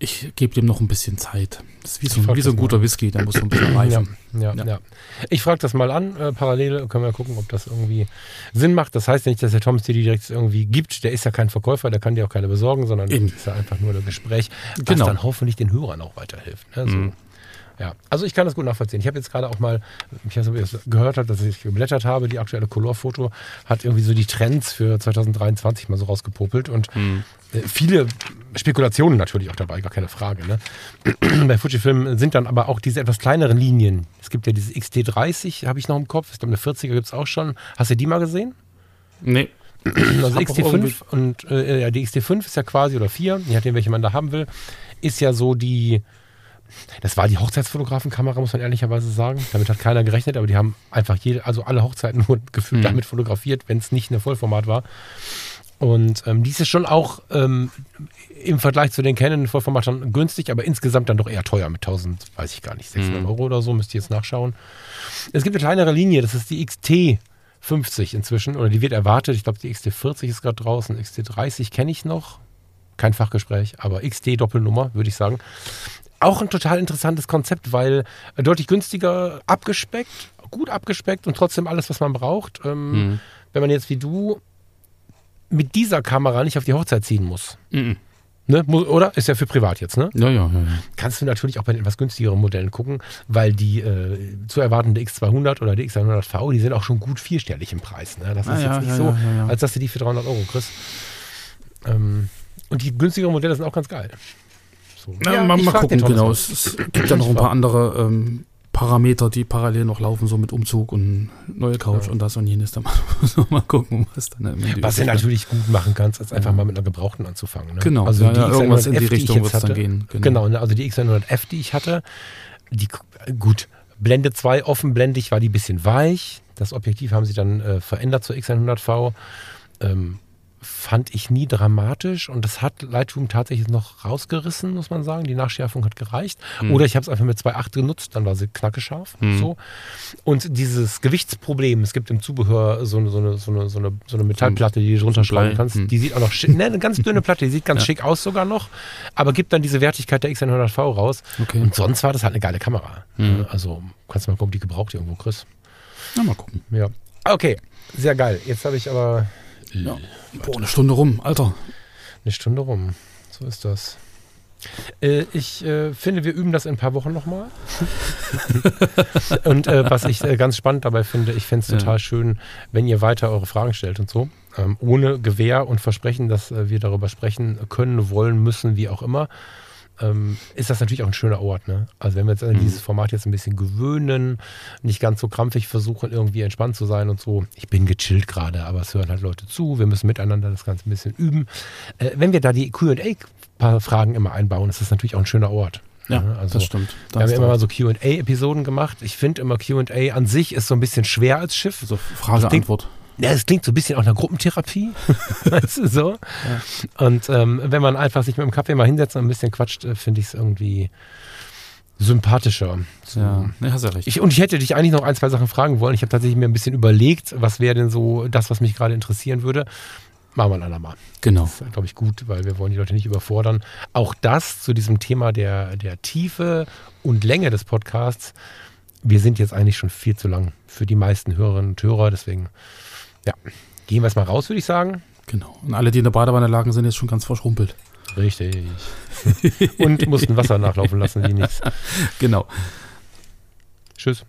Speaker 1: ich gebe dem noch ein bisschen Zeit. Das ist wie so, wie so ein guter
Speaker 2: mal.
Speaker 1: Whisky, der muss so ein bisschen reifen.
Speaker 2: ja, ja.
Speaker 1: Ja.
Speaker 2: Ich frage das mal an. Äh, parallel können wir gucken, ob das irgendwie Sinn macht. Das heißt ja nicht, dass der Thomas dir die direkt irgendwie gibt. Der ist ja kein Verkäufer, der kann dir auch keine besorgen, sondern
Speaker 1: Eben.
Speaker 2: das ist ja einfach nur ein Gespräch, was
Speaker 1: Genau.
Speaker 2: dann hoffentlich den Hörern auch weiterhilft. Ne? So.
Speaker 1: Mhm.
Speaker 2: Ja, also ich kann das gut nachvollziehen. Ich habe jetzt gerade auch mal, ich weiß nicht, ob ihr das gehört habt, dass ich geblättert habe, die aktuelle Color-Foto hat irgendwie so die Trends für 2023 mal so rausgepopelt und
Speaker 1: Mhm.
Speaker 2: viele Spekulationen natürlich auch dabei, gar keine Frage. Ne? Bei Fujifilm sind dann aber auch diese etwas kleineren Linien. Es gibt ja diese XT30, habe ich noch im Kopf. Ich glaube, eine 40er gibt es auch schon. Hast du die mal gesehen?
Speaker 1: Nee.
Speaker 2: Also
Speaker 1: hab auch
Speaker 2: XT5
Speaker 1: irgendwie-
Speaker 2: und äh, ja, die XT5 ist ja quasi, oder 4, je nachdem, welche man da haben will, ist ja so die, das war die Hochzeitsfotografenkamera, muss man ehrlicherweise sagen. Damit hat keiner gerechnet, aber die haben einfach jede, also alle Hochzeiten nur gefühlt
Speaker 1: Mhm.
Speaker 2: damit fotografiert, wenn es nicht eine Vollformat war. Und ähm, dies ist schon auch ähm, im Vergleich zu den Canon Vollformat schon günstig, aber insgesamt dann doch eher teuer mit 1000, weiß ich gar nicht, 600
Speaker 1: Mhm.
Speaker 2: Euro oder so, müsst ihr jetzt nachschauen. Es gibt eine kleinere Linie, das ist die XT 50 inzwischen, oder die wird erwartet. Ich glaube, die XT40 ist gerade draußen, XT30 kenne ich noch. Kein Fachgespräch, aber XT Doppelnummer, würde ich sagen. Auch ein total interessantes Konzept, weil äh, deutlich günstiger abgespeckt, gut abgespeckt und trotzdem alles, was man braucht. Ähm,
Speaker 1: Mhm.
Speaker 2: Wenn man jetzt wie du mit dieser Kamera nicht auf die Hochzeit ziehen muss.
Speaker 1: Mhm.
Speaker 2: Ne? Oder? Ist ja für privat jetzt, ne?
Speaker 1: Ja, ja, ja. ja.
Speaker 2: Kannst du natürlich auch bei den etwas günstigeren Modellen gucken, weil die äh, zu erwartende X200 oder die X100V, die sind auch schon gut vierstellig im Preis. Ne? Das
Speaker 1: Ah,
Speaker 2: ist
Speaker 1: ja,
Speaker 2: jetzt nicht
Speaker 1: ja,
Speaker 2: so, als dass du die für 300 Euro kriegst. Ähm, und die günstigeren Modelle sind auch ganz geil. So.
Speaker 1: Na,
Speaker 2: Ja,
Speaker 1: mal, mal gucken, genau. Es, es gibt ja noch ein paar andere ähm, Parameter, die parallel noch laufen, so mit Umzug und neue Couch
Speaker 2: Ja.
Speaker 1: und das und jenes. Da muss man mal gucken, was dann Ende
Speaker 2: Was du natürlich gut machen kannst, ist einfach
Speaker 1: Ja.
Speaker 2: mal mit einer Gebrauchten anzufangen. Ne?
Speaker 1: Genau,
Speaker 2: also
Speaker 1: ja,
Speaker 2: die
Speaker 1: ja, irgendwas in die
Speaker 2: X100F, ich
Speaker 1: Richtung
Speaker 2: jetzt
Speaker 1: wird es dann
Speaker 2: hatte,
Speaker 1: gehen.
Speaker 2: Genau, ne? also die X100F, die ich hatte, die gut, Blende 2 offenblendig war die ein bisschen weich. Das Objektiv haben sie dann äh, verändert zur X100V. Ähm, fand ich nie dramatisch und das hat Lightroom tatsächlich noch rausgerissen, muss man sagen. Die Nachschärfung hat gereicht.
Speaker 1: Hm.
Speaker 2: Oder ich habe es einfach mit 2.8 genutzt, dann war sie knackescharf.
Speaker 1: Hm.
Speaker 2: So. Und dieses Gewichtsproblem, es gibt im Zubehör so eine, so eine, so eine, so eine, so eine Metallplatte, die du drunter schrauben kannst.
Speaker 1: hm.
Speaker 2: Die sieht auch noch schick, ne, eine ganz dünne Platte, die sieht ganz
Speaker 1: Ja.
Speaker 2: schick aus sogar noch, aber gibt dann diese Wertigkeit der X100V raus.
Speaker 1: Okay.
Speaker 2: Und sonst war das halt eine geile Kamera.
Speaker 1: Mhm.
Speaker 2: Also kannst du mal gucken, ob die gebraucht irgendwo kriegst.
Speaker 1: Na, mal gucken.
Speaker 2: Ja. Okay, sehr geil. Jetzt habe ich aber.
Speaker 1: Ja. Boah, eine Stunde rum, Alter.
Speaker 2: Eine Stunde rum. So ist das. Äh, ich äh, finde, wir üben das in ein paar Wochen nochmal. und äh, was ich äh, ganz spannend dabei finde, ich fände es total ja. schön, wenn ihr weiter eure Fragen stellt und so. Ähm, ohne Gewähr und Versprechen, dass äh, wir darüber sprechen können, wollen, müssen, wie auch immer. Ähm, ist das natürlich auch ein schöner Ort. Ne? Also wenn wir uns an mhm. dieses Format jetzt ein bisschen gewöhnen, nicht ganz so krampfig versuchen, irgendwie entspannt zu sein und so. Ich bin gechillt gerade, aber es hören halt Leute zu. Wir müssen miteinander das Ganze ein bisschen üben. Äh, wenn wir da die Q&A paar Fragen immer einbauen. Das ist natürlich auch ein schöner Ort.
Speaker 1: Ja, also, das stimmt.
Speaker 2: Da wir haben immer mal so QA-Episoden gemacht. Ich finde immer QA an sich ist so ein bisschen schwer als Schiff.
Speaker 1: So Frage-Antwort.
Speaker 2: Ja, es klingt so ein bisschen auch nach Gruppentherapie. weißt du, so. Ja. Und ähm, wenn man einfach sich mit dem Kaffee mal hinsetzt und ein bisschen quatscht, äh, finde ich es irgendwie sympathischer.
Speaker 1: So. Ja, hast ja recht.
Speaker 2: Ich, und ich hätte dich eigentlich noch ein, zwei Sachen fragen wollen. Ich habe tatsächlich mir ein bisschen überlegt, was wäre denn so das, was mich gerade interessieren würde. Machen wir ein andermal.
Speaker 1: Genau.
Speaker 2: Das ist, glaube ich, gut, weil wir wollen die Leute nicht überfordern. Auch das zu diesem Thema der, der Tiefe und Länge des Podcasts. Wir sind jetzt eigentlich schon viel zu lang für die meisten Hörerinnen und Hörer. Deswegen, ja, gehen wir es mal raus, würde ich sagen.
Speaker 1: Genau. Und alle, die in der Badewanne lagen, sind jetzt schon ganz verschrumpelt.
Speaker 2: Richtig. und mussten Wasser nachlaufen lassen, die nichts.
Speaker 1: Genau.
Speaker 2: Tschüss.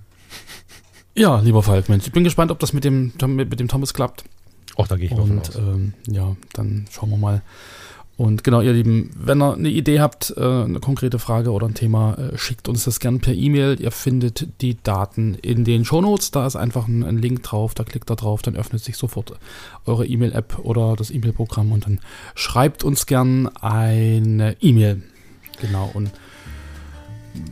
Speaker 1: Ja, lieber Falk, Mensch, ich bin gespannt, ob das mit dem, mit, mit dem Thomas klappt.
Speaker 2: Auch da gehe ich
Speaker 1: Und aus. Ähm, ja, dann schauen wir mal. Und genau, ihr Lieben, wenn ihr eine Idee habt, äh, eine konkrete Frage oder ein Thema, äh, schickt uns das gerne per E-Mail. Ihr findet die Daten in den Shownotes. Da ist einfach ein, ein, Link drauf. Da klickt da drauf, dann öffnet sich sofort eure E-Mail-App oder das E-Mail-Programm und dann schreibt uns gern eine E-Mail. Genau. Und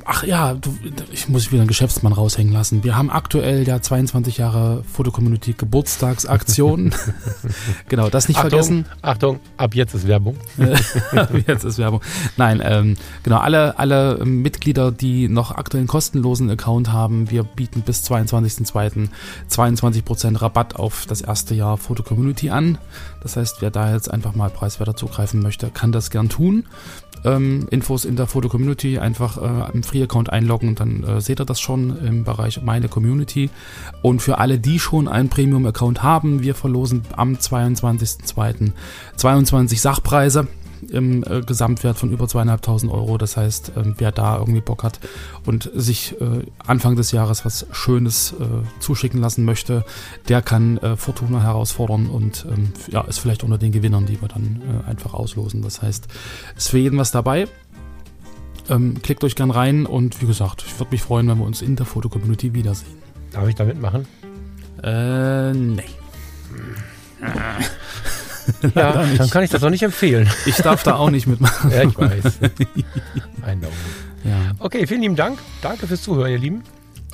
Speaker 1: Ach ja, du, ich muss wieder einen Geschäftsmann raushängen lassen. Wir haben aktuell ja 22 Jahre Fotocommunity Geburtstagsaktion. genau, das nicht
Speaker 2: Achtung,
Speaker 1: vergessen.
Speaker 2: Achtung, ab jetzt ist Werbung.
Speaker 1: ab jetzt ist Werbung. Nein, ähm, genau, alle, alle Mitglieder, die noch aktuell einen kostenlosen Account haben, wir bieten bis 22.02. 22% Rabatt auf das erste Jahr Fotocommunity an. Das heißt, wer da jetzt einfach mal preiswerter zugreifen möchte, kann das gern tun ähm, Infos in der Foto-Community einfach äh, im Free-Account einloggen dann äh, seht ihr das schon im Bereich Meine Community. Und für alle, die schon einen Premium-Account haben, wir verlosen am 22.02. 22 Sachpreise im äh, Gesamtwert von über zweieinhalbtausend Euro. Das heißt, ähm, wer da irgendwie Bock hat und sich äh, Anfang des Jahres was Schönes äh, zuschicken lassen möchte, der kann äh, Fortuna herausfordern und ähm, ja, ist vielleicht unter den Gewinnern, die wir dann äh, einfach auslosen. Das heißt, ist für jeden was dabei. Ähm, klickt euch gern rein und wie gesagt, ich würde mich freuen, wenn wir uns in der Foto-Community wiedersehen.
Speaker 2: Darf ich da mitmachen?
Speaker 1: Äh, nee.
Speaker 2: ja, dann kann ich das auch nicht empfehlen.
Speaker 1: Ich darf da auch nicht mitmachen.
Speaker 2: ja, ich weiß. Ein Daumen. Ja. Okay, vielen lieben Dank. Danke fürs Zuhören, ihr Lieben.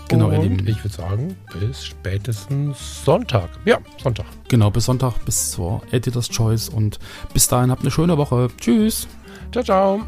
Speaker 1: Genau, ihr Lieben.
Speaker 2: Ich würde sagen, bis spätestens Sonntag. Ja, Sonntag.
Speaker 1: Genau, bis Sonntag, bis zur Editor's Choice. Und bis dahin habt eine schöne Woche. Tschüss.
Speaker 2: Ciao, ciao.